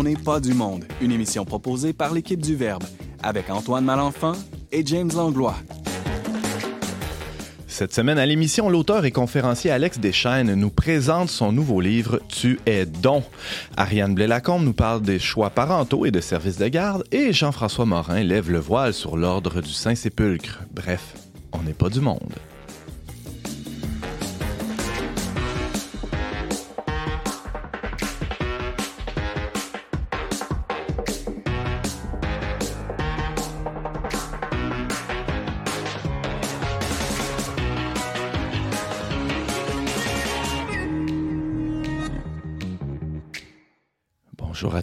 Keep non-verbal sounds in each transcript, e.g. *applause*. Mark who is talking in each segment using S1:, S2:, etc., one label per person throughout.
S1: On n'est pas du monde, une émission proposée par l'équipe du Verbe, avec Antoine Malenfant et James Langlois.
S2: Cette semaine à l'émission, l'auteur et conférencier Alex Deschaines nous présente son nouveau livre Tu es don. Ariane Blais-Lacombe nous parle des choix parentaux et de services de garde et Jean-François Morin lève le voile sur l'ordre du Saint-Sépulcre. Bref, on n'est pas du monde.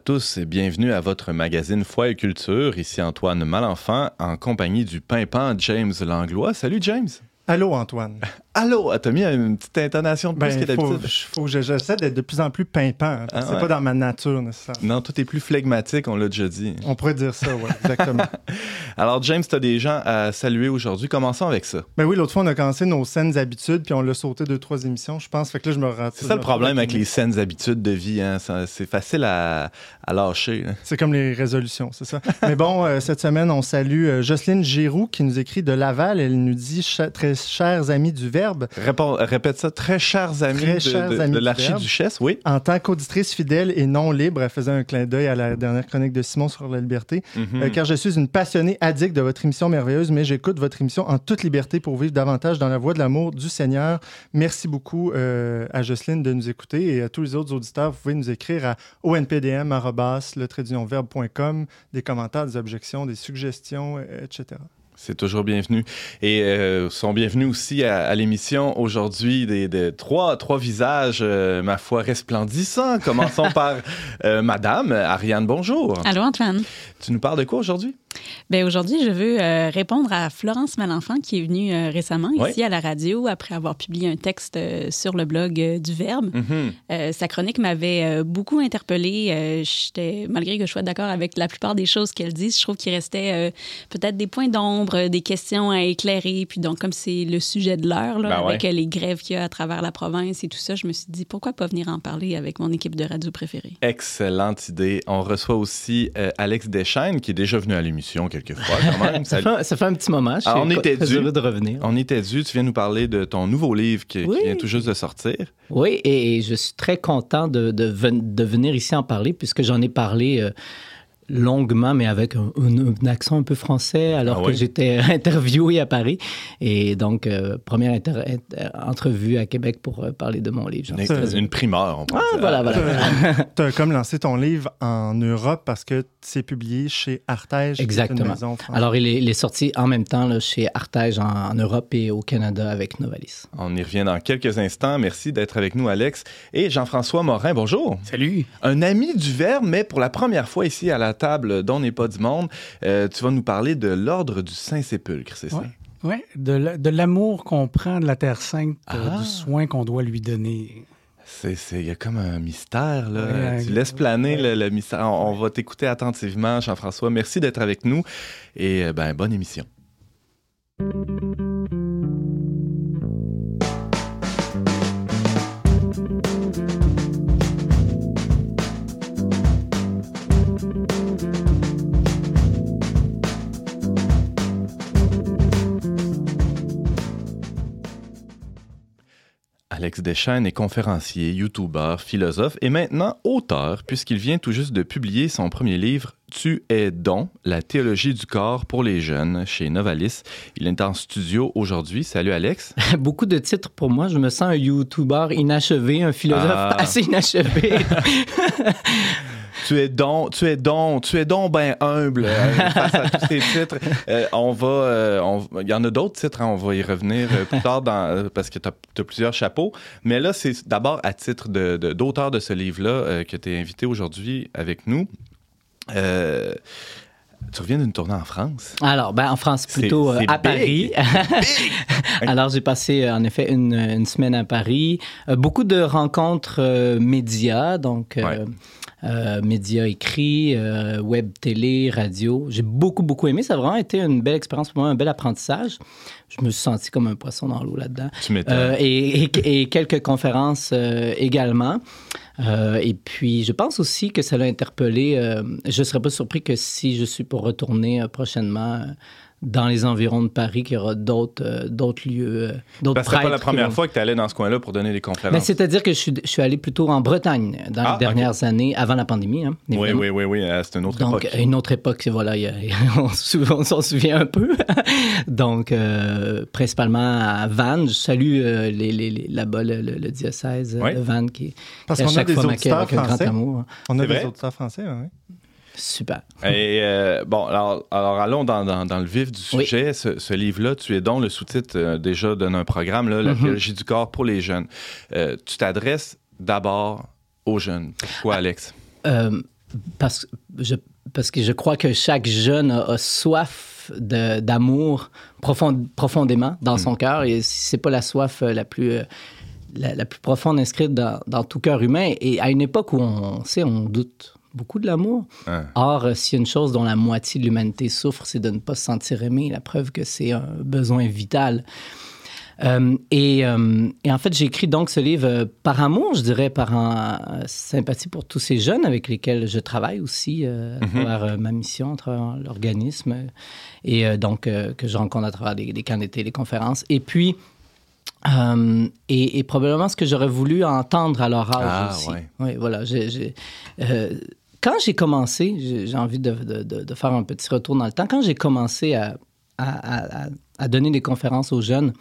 S2: Tous et bienvenue à votre magazine Foi et Culture. Ici Antoine Malenfant en compagnie du pimpant James Langlois. Salut James.
S3: Allô Antoine. *laughs*
S2: Allô, ah, t'as mis une petite intonation de plus
S3: Ben,
S2: que d'habitude.
S3: faut, j'essaie d'être de plus en plus pimpant.
S2: Ah
S3: c'est
S2: ouais.
S3: pas dans ma nature nécessairement.
S2: Non, tout est plus flegmatique, on l'a déjà dit.
S3: On pourrait dire ça, oui, exactement. *laughs*
S2: Alors James, t'as des gens à saluer aujourd'hui. Commençons avec ça.
S3: ben oui, l'autre fois, on a commencé nos saines habitudes, puis on l'a sauté deux, trois émissions, je pense. Fait que là, je me rate.
S2: C'est ça le problème avec les saines habitudes de vie. Hein? C'est facile à, à lâcher. hein.
S3: C'est comme les résolutions, c'est ça. *laughs* Mais bon, euh, cette semaine, on salue euh, Jocelyne Giroux qui nous écrit de Laval. Elle nous dit Très chers amis du Verbe,
S2: répète ça. Très chers amis
S3: Très
S2: de,
S3: chers
S2: de- de
S3: du
S2: l'archiduchesse, oui.
S3: en tant qu'auditrice fidèle et non libre, elle faisait un clin d'œil à la dernière chronique de Simon sur la liberté.
S2: Mhm.
S3: Euh, car je suis une passionnée addict de votre émission merveilleuse, mais j'écoute votre émission en toute liberté pour vivre davantage dans la voie de l'amour du Seigneur. Merci beaucoup euh, à Jocelyne de nous écouter et à tous les autres auditeurs. Vous pouvez nous écrire à onpdm.com, des commentaires, des objections, des suggestions, euh, etc.
S2: C'est toujours bienvenu. Et euh, sont bienvenus aussi à, à l'émission aujourd'hui des, des trois, trois visages, euh, ma foi, resplendissants. Commençons *laughs* par euh, Madame Ariane, bonjour.
S4: Allô, Antoine.
S2: Tu nous parles de quoi aujourd'hui?
S4: Ben aujourd'hui, je veux euh, répondre à Florence Malenfant qui est venue euh, récemment
S2: Oui.
S4: ici à la radio après avoir publié un texte euh, sur le blog du Verbe.
S2: Mhm.
S4: Euh, sa chronique m'avait beaucoup interpellée. J'étais, malgré que je sois d'accord avec la plupart des choses qu'elle dit, je trouve qu'il restait peut-être des points d'ombre, des questions à éclairer. Puis donc, comme c'est le sujet de l'heure,
S2: Ben
S4: avec les grèves qu'il y a à travers la province et tout ça, je me suis dit, pourquoi pas venir en parler avec mon équipe de radio préférée?
S2: Excellente idée. On reçoit aussi Alex Deschaines, qui est déjà venu à l'émission quelques fois quand même. *laughs*
S5: Ça fait, ça fait un petit moment. Je
S2: Ah, on était dû.
S5: de revenir.
S2: On était dû. Tu viens nous parler de ton nouveau livre qui, vient tout juste de sortir.
S5: Oui, et, et je suis très content de, de, ven- de venir ici en parler, puisque j'en ai parlé euh, longuement, mais avec un, un- un accent un peu français, alors
S2: Ah
S5: que
S2: oui?
S5: j'étais *laughs* interviewé à Paris. Et donc, euh, première inter- inter- entrevue à Québec pour euh, parler de mon livre. Très
S2: Une, une primeur, on
S5: Ah, voilà, voilà.
S3: Tu as *laughs* comme lancé ton livre en Europe parce que c'est publié chez Artege.
S5: Exactement.
S3: maison.
S5: Alors, il est, il est sorti en même temps là, chez Artege en, en Europe et au Canada avec Novalis.
S2: On y revient dans quelques instants. Merci d'être avec nous, Alex. Et Jean-François Morin, bonjour.
S6: Salut.
S2: Un ami du Verbe, mais pour la première fois ici à la table d'On n'est pas du monde, euh, tu vas nous parler de l'ordre du Saint-Sépulcre, c'est ça?
S6: Oui, de la- de l'amour qu'on prend de la Terre Sainte,
S2: Ah.
S6: du soin qu'on doit lui donner.
S2: Il y a comme un mystère, là.
S6: Ouais,
S2: tu laisses planer
S6: ouais.
S2: le, le mystère. On, on va t'écouter attentivement, Jean-François. Merci d'être avec nous et euh, ben, bonne émission. Alex Deschaines est conférencier, youtubeur, philosophe et maintenant auteur, puisqu'il vient tout juste de publier son premier livre, Tu es don, la théologie du corps pour les jeunes, chez Novalis. Il est en studio aujourd'hui. Salut Alex. *laughs*
S5: Beaucoup de titres pour moi. Je me sens un YouTuber inachevé, un philosophe
S2: Ah. *laughs*
S5: assez inachevé. *laughs*
S2: Tu es don, tu es don, tu es don ben humble euh, *laughs* face à tous ces titres. Euh, on va, euh, on- il y en a d'autres titres, hein, on va y revenir plus tard dans, parce que tu as, plusieurs chapeaux. Mais là, c'est d'abord à titre de- de- d'auteur de, ce livre-là que tu es invité aujourd'hui avec nous. Euh, tu reviens d'une tournée en France?
S5: Alors, ben, en France, plutôt euh, à
S2: big. *laughs*
S5: Paris. Alors, j'ai passé en effet une, une semaine à Paris. Euh, beaucoup de rencontres euh, médias, donc
S2: Ouais.
S5: Euh, médias écrits, euh, web, télé, radio. J'ai beaucoup, beaucoup aimé. Ça a vraiment été une belle expérience pour moi, un bel apprentissage. Je me suis senti comme un poisson dans l'eau là-dedans. Euh, et, et- et quelques conférences euh, également. Et puis, je pense aussi que ça l'a interpellé. je ne serais pas surpris que si je suis pour retourner prochainement dans les environs de Paris, qu'il y aura d'autres euh, d'autres lieux, euh, d'autres
S2: c'est pas la
S5: prêtres
S2: première fois que tu allais dans ce coin-là pour donner des conférences.
S5: Mais c'est-à-dire que je suis, je suis allé plutôt en Bretagne dans
S2: Ah,
S5: les dernières années, avant la pandémie. Hein,
S2: oui, oui, oui, oui, euh, c'est une autre
S5: Donc,
S2: époque.
S5: une autre époque, voilà, il y a- *laughs* on s'en souvient un peu. *laughs* Donc, euh, principalement à Vannes. Je salue euh, les, les- les- là-bas le, le- le diocèse
S2: Oui.
S5: de Vannes qui,
S3: Parce
S5: qui à
S3: qu'on a des
S5: fois m'accueille
S3: auditeurs
S5: avec un grand
S3: français.
S5: amour.
S3: On a des auditeurs français, oui.
S5: Super.
S2: Et euh, bon, alors, alors allons dans, dans- dans le vif du
S5: Oui.
S2: sujet. Ce, ce livre-là, tu es donc le sous-titre euh, déjà donne un programme, là, La
S5: Mhm.
S2: biologie du corps pour les jeunes. Euh, tu t'adresses d'abord aux jeunes. Pourquoi, Alex?
S5: Euh, parce, je, parce que je crois que chaque jeune a, a soif d'amour profond- profondément dans son cœur. Et si c'est pas la soif la plus, la, la plus profonde inscrite dans, dans tout cœur humain, et à une époque où on sait, on doute beaucoup de l'amour.
S2: Hein.
S5: Or, euh, s'il y a une chose dont la moitié de l'humanité souffre, c'est de ne pas se sentir aimé. La preuve que c'est un besoin vital. Euh, et, euh, et en fait, j'ai écrit donc ce livre euh, par amour, je dirais, par un- sympathie pour tous ces jeunes avec lesquels je travaille aussi à travers euh, ma mission, à travers l'organisme, et donc que je rencontre à travers des, des camps d'été, des conférences. Et puis, euh, et, et probablement ce que j'aurais voulu entendre à leur âge
S2: Ah,
S5: aussi.
S2: ouais.
S5: Oui, voilà. j'ai- euh, quand j'ai commencé, j'ai envie de, de- de- de faire un petit retour dans le temps. Quand j'ai commencé à, à- à- à donner des conférences aux jeunes,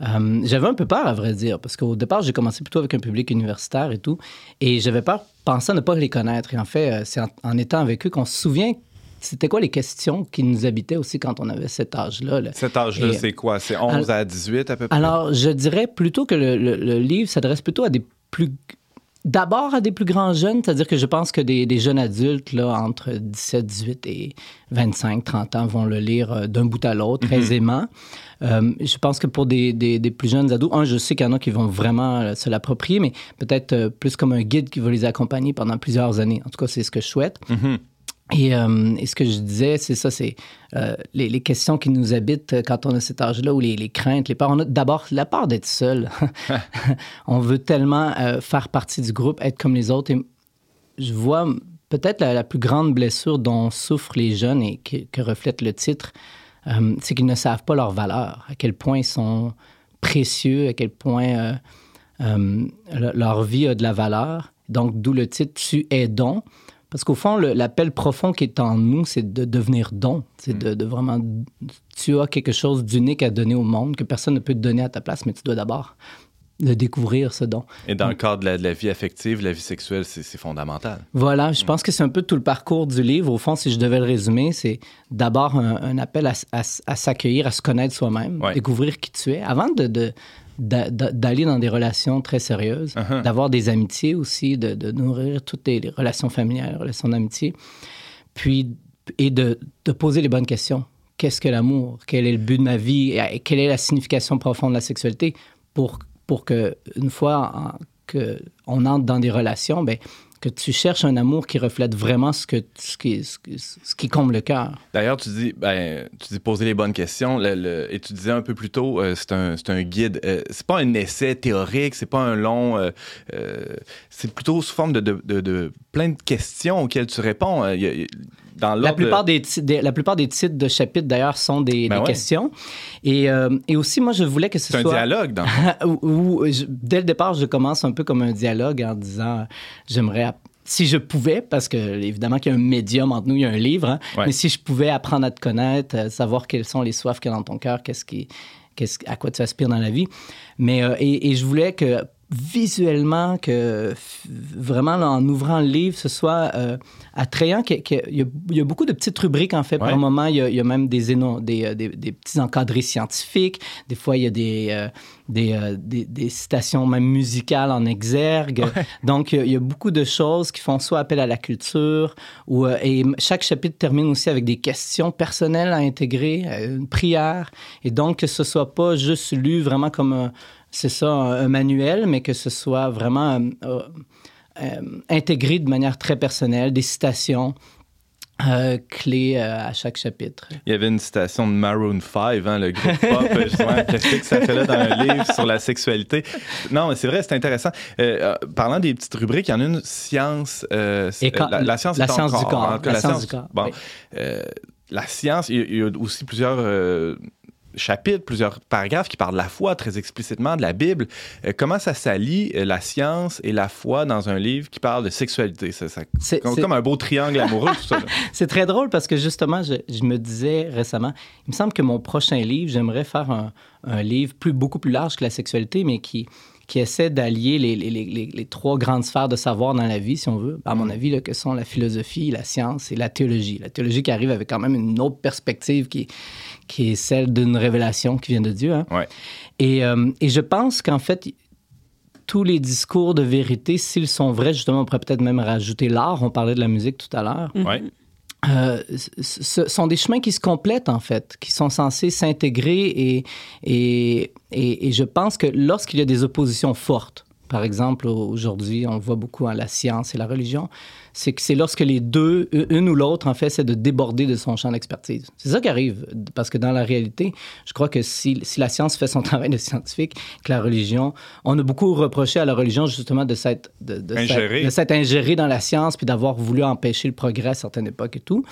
S5: euh, j'avais un peu peur, à vrai dire, parce qu'au départ, j'ai commencé plutôt avec un public universitaire et tout, et j'avais peur, pensant ne pas les connaître. Et en fait, euh, c'est en, en étant avec eux qu'on se souvient c'était quoi les questions qui nous habitaient aussi quand on avait cet âge-là. là.
S2: Cet âge-là, c'est quoi? C'est 11 à 18 à peu près?
S5: Alors, je dirais plutôt que le, le- le livre s'adresse plutôt à des plus. D'abord à des plus grands jeunes, c'est-à-dire que je pense que des, des jeunes adultes, là, entre 17, 18 et 25, 30 ans, vont le lire euh, d'un bout à l'autre très aisément. Euh, je pense que pour des, des- des plus jeunes ados, un, je sais qu'il y en a qui vont vraiment euh, se l'approprier, mais peut-être plus comme un guide qui va les accompagner pendant plusieurs années. En tout cas, c'est ce que je souhaite.
S2: Mhm.
S5: Et, euh, et ce que je disais, c'est ça, c'est euh, les, les questions qui nous habitent euh, quand on a cet âge-là, ou les, les craintes, les peurs. On a d'abord la peur d'être seul. *laughs* on veut tellement euh, faire partie du groupe, être comme les autres. Et je vois peut-être la, la plus grande blessure dont souffrent les jeunes et que, que reflète le titre, c'est qu'ils ne savent pas leur valeur, à quel point ils sont précieux, à quel point le- leur vie a de la valeur. Donc, d'où le titre Tu es don. Parce qu'au fond, l'appel profond qui est en nous, c'est de devenir don. C'est de, de vraiment. Tu as quelque chose d'unique à donner au monde que personne ne peut te donner à ta place, mais tu dois d'abord le découvrir, ce don.
S2: Et dans le cadre de la, de la vie affective, la vie sexuelle, c'est fondamental.
S5: Voilà, je pense que c'est un peu tout le parcours du livre. Au fond, si je devais le résumer, c'est d'abord un, un appel à, s'accueillir, à se connaître soi-même,
S2: Ouais.
S5: découvrir qui tu es, avant de, d'aller dans des relations très sérieuses,
S2: Uh-huh.
S5: d'avoir des amitiés aussi, de, de nourrir toutes les, relations familiales, les relations d'amitié, puis et de, de poser les bonnes questions. Qu'est-ce que l'amour? Quel est le but de ma vie? Et quelle est la signification profonde de la sexualité? Pour, pour que, une fois en- que on entre dans des relations, ben, que tu cherches un amour qui reflète vraiment ce, que, ce, qui, ce, qui- comble le cœur.
S2: D'ailleurs, tu dis, ben, tu dis poser les bonnes questions. et tu disais un peu plus tôt, euh, c'est un, un guide. Euh, c'est pas un essai théorique, c'est pas un long. euh, euh, c'est plutôt sous forme de, plein de questions auxquelles tu réponds. Dans
S5: La plupart, des, la plupart des titres de chapitres, d'ailleurs, sont des,
S2: Ben
S5: des
S2: ouais.
S5: questions. Et, euh, et aussi, moi, je voulais que ce
S2: C'est un
S5: soit...
S2: dialogue, dans
S5: où, *laughs* où je- dès le départ, je commence un peu comme un dialogue en disant, j'aimerais, si je pouvais, parce que évidemment qu'il y a un médium entre nous, il y a un livre, hein,
S2: Ouais.
S5: mais si je pouvais apprendre à te connaître, euh, savoir quelles sont les soifs qu'il y a dans ton cœur, qu'est-ce qui, qu'est-ce, à quoi tu aspires dans la vie. Mais, euh, et, et je voulais que visuellement, que vraiment là, en ouvrant le livre, ce soit euh, attrayant. qu'il y a, il y a beaucoup de petites rubriques, en fait.
S2: Ouais.
S5: Par moment, il y, a, il y a même des, éno- des, euh, des, des petits encadrés scientifiques. Des fois, il y a des, euh, des, euh, des, des citations même musicales en exergue. Donc, il y, a, beaucoup de choses qui font soit appel à la culture, ou, et chaque chapitre termine aussi avec des questions personnelles à intégrer, une prière. Et donc, que ce soit pas juste lu vraiment comme un, c'est ça, un, manuel, mais que ce soit vraiment euh, euh, intégré de manière très personnelle, des citations. euh, clés à chaque chapitre.
S2: Il y avait une citation de Maroon 5, hein, le groupe pop, *laughs* qu'est-ce que ça fait là dans un livre sur la sexualité? Non, mais c'est vrai, c'est intéressant. Parlant des petites rubriques, il y en a une science.
S5: Et quand-
S2: la, la science,
S5: la
S2: est
S5: science du corps,
S2: cas,
S5: la science du corps,
S2: Bon,
S5: oui.
S2: la science, il y, a aussi plusieurs. Chapitres, plusieurs paragraphes qui parlent de la foi très explicitement, de la Bible. Euh, comment ça s'allie, euh, la science et la foi, dans un livre qui parle de sexualité? Ça, ça-
S5: C'est-
S2: comme, un beau triangle amoureux, tout ça. *laughs*
S5: C'est très drôle parce que justement, je, je me disais récemment, il me semble que mon prochain livre, j'aimerais faire un, un livre plus, beaucoup plus large que la sexualité, mais qui, qui essaie d'allier les, les- les- trois grandes sphères de savoir dans la vie, si on veut, à mon avis, là, que sont la philosophie, la science et la théologie. La théologie qui arrive avec quand même une autre perspective qui, qui est celle d'une révélation qui vient de Dieu. hein.
S2: Ouais.
S5: Et, euh, et je pense qu'en fait, tous les discours de vérité, s'ils sont vrais, justement, on pourrait peut-être même rajouter l'art. On parlait de la musique tout à l'heure.
S2: Ouais.
S5: Euh, ce sont des chemins qui se complètent, en fait, qui sont censés s'intégrer et, et, et, et je pense que lorsqu'il y a des oppositions fortes, par exemple, aujourd'hui, on voit beaucoup à la science et la religion, c'est que c'est lorsque les deux, une ou l'autre, en fait, c'est de déborder de son champ d'expertise. C'est ça qui arrive, parce que dans la réalité, je crois que si, si la science fait son *laughs* travail de scientifique, que la religion, on a beaucoup reproché à la religion justement de s'être de, de
S2: Ingérée.
S5: dans la science puis d'avoir voulu empêcher le progrès à certaines époques et tout.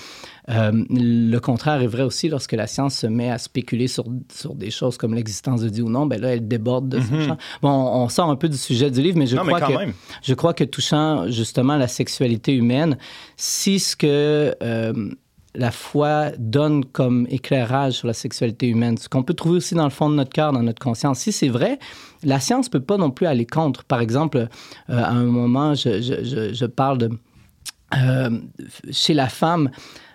S5: Euh, le contraire est vrai aussi lorsque la science se met à spéculer sur, sur des choses comme l'existence de Dieu ou non, ben là, elle déborde de son champ. Bon, on sort un peu du sujet du livre, mais je.
S2: Non,
S5: crois que
S2: même.
S5: je crois que touchant justement la sexualité humaine, si ce que euh, la foi donne comme éclairage sur la sexualité humaine, ce qu'on peut trouver aussi dans le fond de notre cœur, dans notre conscience, si c'est vrai, la science peut pas non plus aller contre. Par exemple, euh, à un moment, je, parle de euh, chez la femme,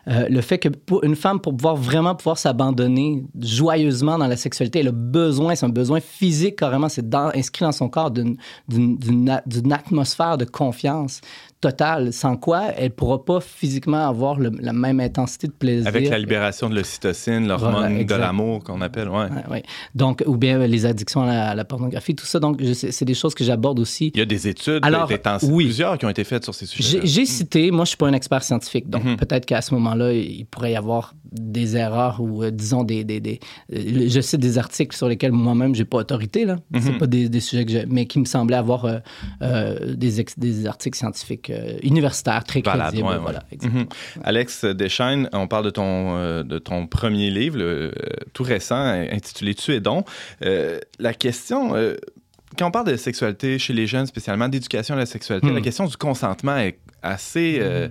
S5: le fait que une femme, pour pouvoir vraiment pouvoir s'abandonner joyeusement dans la sexualité, elle a besoin, c'est un besoin physique carrément, c'est inscrit dans son corps d'une atmosphère de confiance totale, sans quoi elle ne pourra pas physiquement avoir le- la même intensité de plaisir.
S2: Avec la libération de l'ocytocine, l'hormone
S5: Voilà,
S2: de l'amour qu'on appelle, ouais.
S5: Ouais, ouais. Donc, ou bien les addictions à la, à la pornographie, tout ça. Donc, c'est des choses que j'aborde aussi.
S2: Il y a des études,
S5: Alors,
S2: des
S5: oui.
S2: plusieurs qui ont été faites sur ces sujets.
S5: J'ai cité, moi je suis pas un expert scientifique, donc
S2: Mhm.
S5: peut-être qu'à ce moment-là, il pourrait y avoir des erreurs ou euh, disons des, des, des- euh, je cite des articles sur lesquels moi-même j'ai pas autorité là, c'est
S2: Mhm.
S5: pas des, des sujets que mais qui me semblaient avoir euh, des, ex- des articles scientifiques universitaires très
S2: Valable,
S5: crédibles.
S2: ouais, ouais.
S5: Voilà, exactement.
S2: Mhm. Alex Deschaines, on parle de ton, de ton premier livre, le, tout récent, intitulé Tu es donc. La question, quand on parle de sexualité chez les jeunes, spécialement d'éducation à la sexualité,
S5: Hmm.
S2: la question du consentement est assez euh,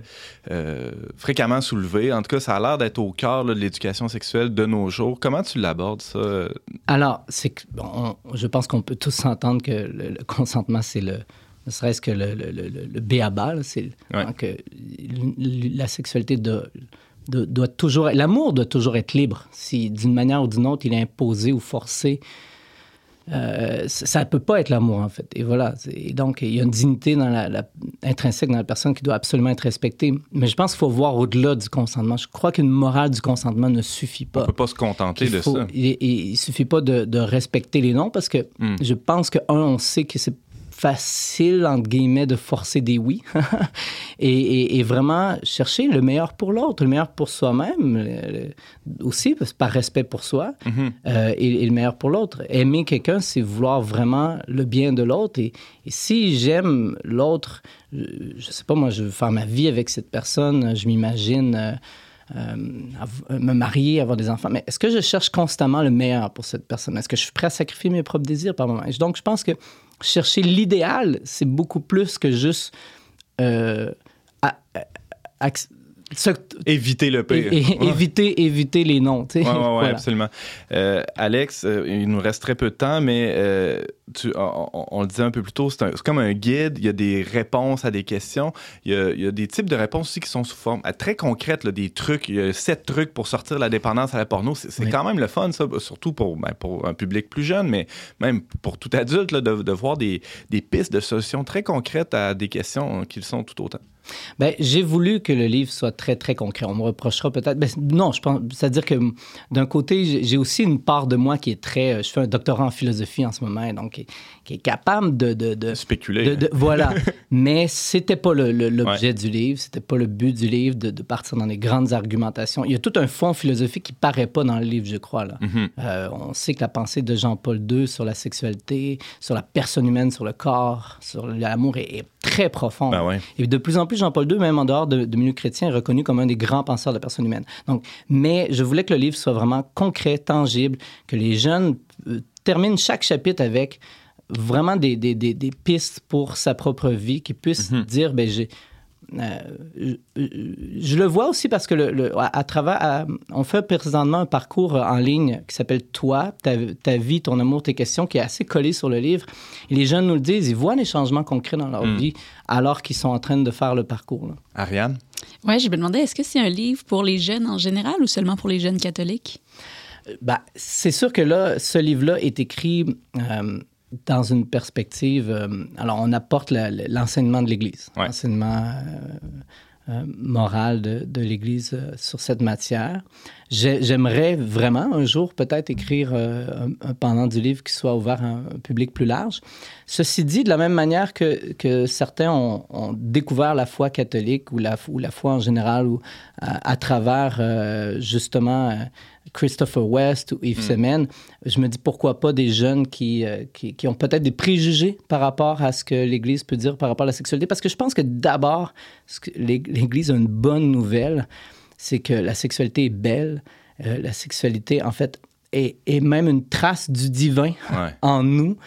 S2: euh, fréquemment soulevée. En tout cas, ça a l'air d'être au cœur là, de l'éducation sexuelle de nos jours. Comment tu l'abordes, ça?
S5: Alors, c'est que, bon, on- je pense qu'on peut tous s'entendre que le, le consentement, c'est le, ne serait-ce que le, le, le, béaba, c'est
S2: Ouais.
S5: hein, que la sexualité doit toujours, l'amour doit toujours être libre. Si d'une manière ou d'une autre, il est imposé ou forcé, euh, ça ne peut pas être l'amour, en fait. Et voilà. Et donc, il y a une dignité dans la, la- intrinsèque dans la personne qui doit absolument être respectée. Mais je pense qu'il faut voir au-delà du consentement. Je crois qu'une morale du consentement ne suffit pas.
S2: On peut pas se contenter de ça.
S5: Il, il suffit pas de, de respecter les noms parce que
S2: Hmm.
S5: je pense que, un, on sait que c'est facile, entre guillemets, de forcer des oui. *laughs* et, et- et vraiment chercher le meilleur pour l'autre, le meilleur pour soi-même aussi, parce- par respect pour soi,
S2: Mhm.
S5: euh, et, et le meilleur pour l'autre. Aimer quelqu'un, c'est vouloir vraiment le bien de l'autre. Et, si j'aime l'autre, je, je sais pas, moi, je veux faire ma vie avec cette personne, je m'imagine... euh, euh, me marier, avoir des enfants. Mais est-ce que je cherche constamment le meilleur pour cette personne? Est-ce que je suis prêt à sacrifier mes propres désirs par moment? Donc, je pense que chercher l'idéal, c'est beaucoup plus que juste euh,
S2: Éviter le pire.
S5: é-
S2: Ouais.
S5: éviter, éviter les noms.
S2: Oui, ouais, ouais, *laughs*
S5: Voilà.
S2: absolument. Euh, Alex, euh, il nous reste très peu de temps, mais euh, tu, on, le disait un peu plus tôt, c'est comme un guide, il y a des réponses à des questions, il y a, il y a des types de réponses aussi qui sont sous forme très concrètes, là, des trucs, il y a sept trucs pour sortir la dépendance à la porno. C'est c'est
S5: Oui.
S2: quand même le fun, ça, surtout pour, ben, pour un public plus jeune, mais même pour tout adulte, là, de, de voir des, des pistes de solutions très concrètes à des questions qui le sont tout autant.
S5: Ben, j'ai voulu que le livre soit très, très concret. On me reprochera peut-être. Ben, non, je pense. C'est-à-dire que d'un côté, j'ai aussi une part de moi qui est très. Je fais un doctorat en philosophie en ce moment, donc qui, est capable de. de, de
S2: Spéculer.
S5: De, voilà. *laughs* Mais c'était pas l'objet du livre, c'était pas le but du livre de, partir dans des grandes argumentations. Il y a tout un fond philosophique qui paraît pas dans le livre, je crois. Là.
S2: Mm-hmm.
S5: Euh, on sait que la pensée de Jean-Paul II sur la sexualité, sur la personne humaine, sur le corps, sur l'amour est, très profonde.
S2: Ben
S5: Et de plus en plus, Jean-Paul II, même en dehors de, de milieu chrétien, est reconnu comme un des grands penseurs de la personne humaine. Donc, mais je voulais que le livre soit vraiment concret, tangible, que les jeunes euh, terminent chaque chapitre avec vraiment des, des, des, des, pistes pour sa propre vie, qu'ils puissent
S2: Mhm.
S5: dire, ben j'ai... euh, je, je le vois aussi parce que le, le- à, à travers, à- on fait présentement un parcours en ligne qui s'appelle Toi, ta, ta vie, ton amour, tes questions, qui est assez collé sur le livre. Et les jeunes nous le disent, ils voient les changements concrets dans leur
S2: Mm.
S5: vie alors qu'ils sont en train de faire le parcours. là.
S2: Ariane?
S4: Oui, je me demandais, est-ce que c'est un livre pour les jeunes en général ou seulement pour les jeunes catholiques?
S5: Ben, c'est sûr que là, ce livre-là est écrit euh, dans une perspective. euh, alors, on apporte l'enseignement de l'Église,
S2: Ouais.
S5: l'enseignement euh, euh, moral de, de l'Église sur cette matière. J'ai- J'aimerais vraiment un jour peut-être écrire un, un pendant du livre qui soit ouvert à un, un public plus large. Ceci dit, de la même manière que, que certains ont, ont découvert la foi catholique ou la, ou la foi en général ou à, à travers justement Christopher West ou Yves Semen, je me dis pourquoi pas des jeunes qui, euh, qui, qui ont peut-être des préjugés par rapport à ce que l'Église peut dire par rapport à la sexualité. Parce que je pense que d'abord, l'Église a une bonne nouvelle, c'est que la sexualité est belle. Euh, la sexualité, en fait, est, est même une trace du divin
S2: Ouais.
S5: en nous.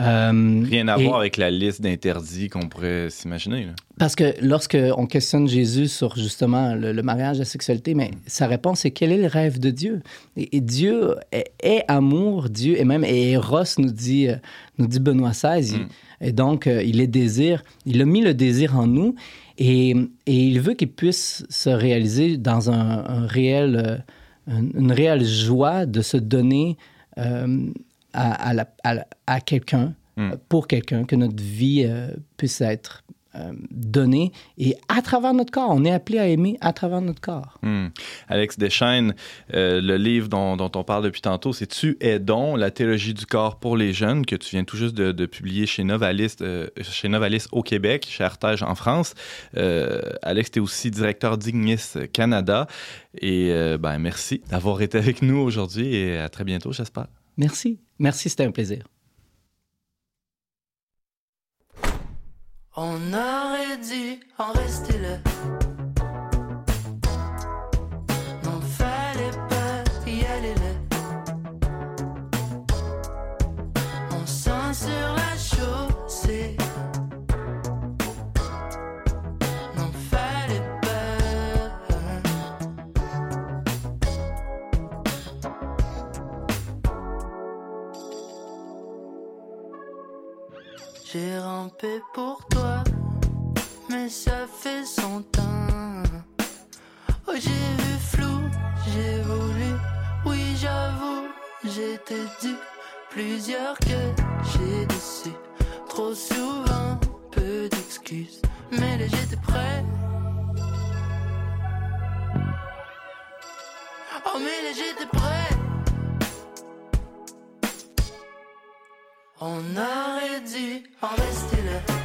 S5: Euh,
S2: Rien à
S5: et-
S2: voir avec la liste d'interdits qu'on pourrait s'imaginer. là.
S5: Parce que lorsque on questionne Jésus sur justement le, le mariage, la sexualité, mais sa réponse est quel est le rêve de Dieu? Et, et Dieu est, est amour, Dieu et même et Eros nous dit euh, nous dit Benoît XVI. il- Et donc euh, il est désir, il a mis le désir en nous et, et il veut qu'il puisse se réaliser dans un, un réel une, une réelle joie de se donner euh, à, à la- à la- à quelqu'un
S2: Mm.
S5: pour quelqu'un que notre vie euh, puisse être euh, donnée et à travers notre corps. On est appelé à aimer à travers notre corps.
S2: Hmm. Alex Deschaines, euh, le livre dont, dont on parle depuis tantôt, c'est Tu es don, la théologie du corps pour les jeunes, que tu viens tout juste de, de publier chez Novalis, euh, chez Novalis au Québec, chez Artege en France. Euh, Alex, tu es aussi directeur d'Ignis Canada. Et euh, ben, merci d'avoir été avec nous aujourd'hui et à très bientôt, j'espère.
S5: Merci. Merci, c'était un plaisir.
S7: On aurait dû en rester là. Toi, mais ça fait son temps. Oh, j'ai vu flou, j'ai voulu, oui, j'avoue, j'étais dû. Plusieurs que j'ai déçu, trop souvent, peu d'excuses, mais là j'étais prêt. Oh, mais là j'étais prêt. On aurait dû en rester là.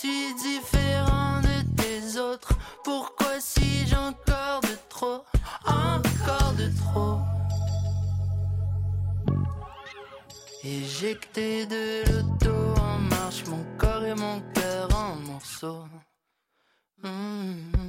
S7: Si différent de tes autres, pourquoi si j'ai encore de trop, encore de trop? Éjecté de l'auto en marche, mon corps et mon cœur en morceaux. Mhm.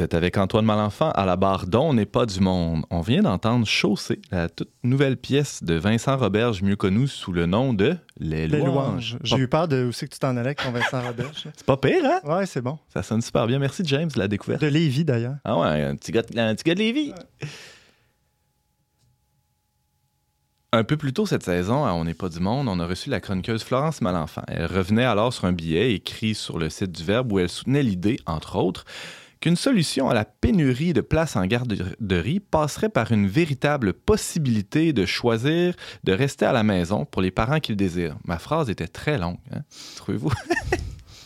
S2: Vous êtes avec Antoine Malenfant à la barre dont n'est pas du monde. On vient d'entendre Chaussée, la toute nouvelle pièce de Vincent Roberge, mieux connu sous le nom de Les
S3: Les
S2: Louanges.
S3: J'ai eu peur de où c'est que tu t'en allais avec ton Vincent Roberge. *laughs*
S2: C'est pas pire, hein?
S3: Ouais, c'est bon.
S2: Ça sonne super bien. Merci, James, de la découverte.
S3: De Lévis, d'ailleurs.
S2: Ah ouais, un petit gars, de- un petit gars de Lévis. Un peu plus tôt cette saison, à On n'est pas du monde, on a reçu la chroniqueuse Florence Malenfant. Elle revenait alors sur un billet écrit sur le site du Verbe où elle soutenait l'idée, entre autres, qu'une solution à la pénurie de places en garderie passerait par une véritable possibilité de choisir de rester à la maison pour les parents qui le désirent. Ma phrase était très longue, hein? trouvez-vous? *laughs*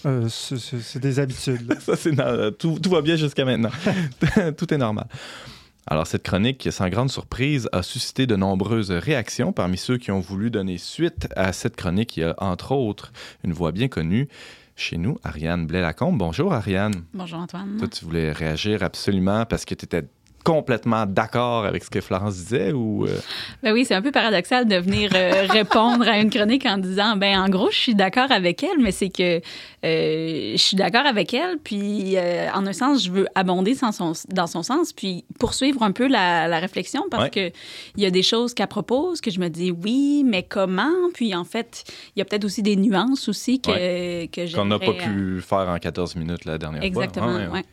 S3: Euh, c'est- des habitudes. *laughs*
S2: Ça, c'est no- tout, tout va bien jusqu'à maintenant. *laughs* tout est normal. Alors, cette chronique, sans grande surprise, a suscité de nombreuses réactions. Parmi ceux qui ont voulu donner suite à cette chronique, il y a entre autres une voix bien connue chez nous, Ariane Blais-Lacombe. Bonjour, Ariane.
S4: Bonjour Antoine.
S2: Toi, tu voulais réagir absolument parce que tu étais complètement d'accord avec ce que Florence disait ou... euh,
S4: Ben oui, c'est un peu paradoxal de venir euh, *laughs* répondre à une chronique en disant, ben en gros, je suis d'accord avec elle, mais c'est que euh, je suis d'accord avec elle, puis en un sens, je veux abonder dans son, dans son sens, puis poursuivre un peu la, la réflexion parce
S2: Ouais.
S4: que il y a des choses qu'elle propose que je me dis oui, mais comment? Puis en fait, il y a peut-être aussi des nuances aussi que, que
S2: qu'on n'a pas pu faire en 14 minutes la dernière
S4: Exactement,
S2: fois. Ouais, ouais.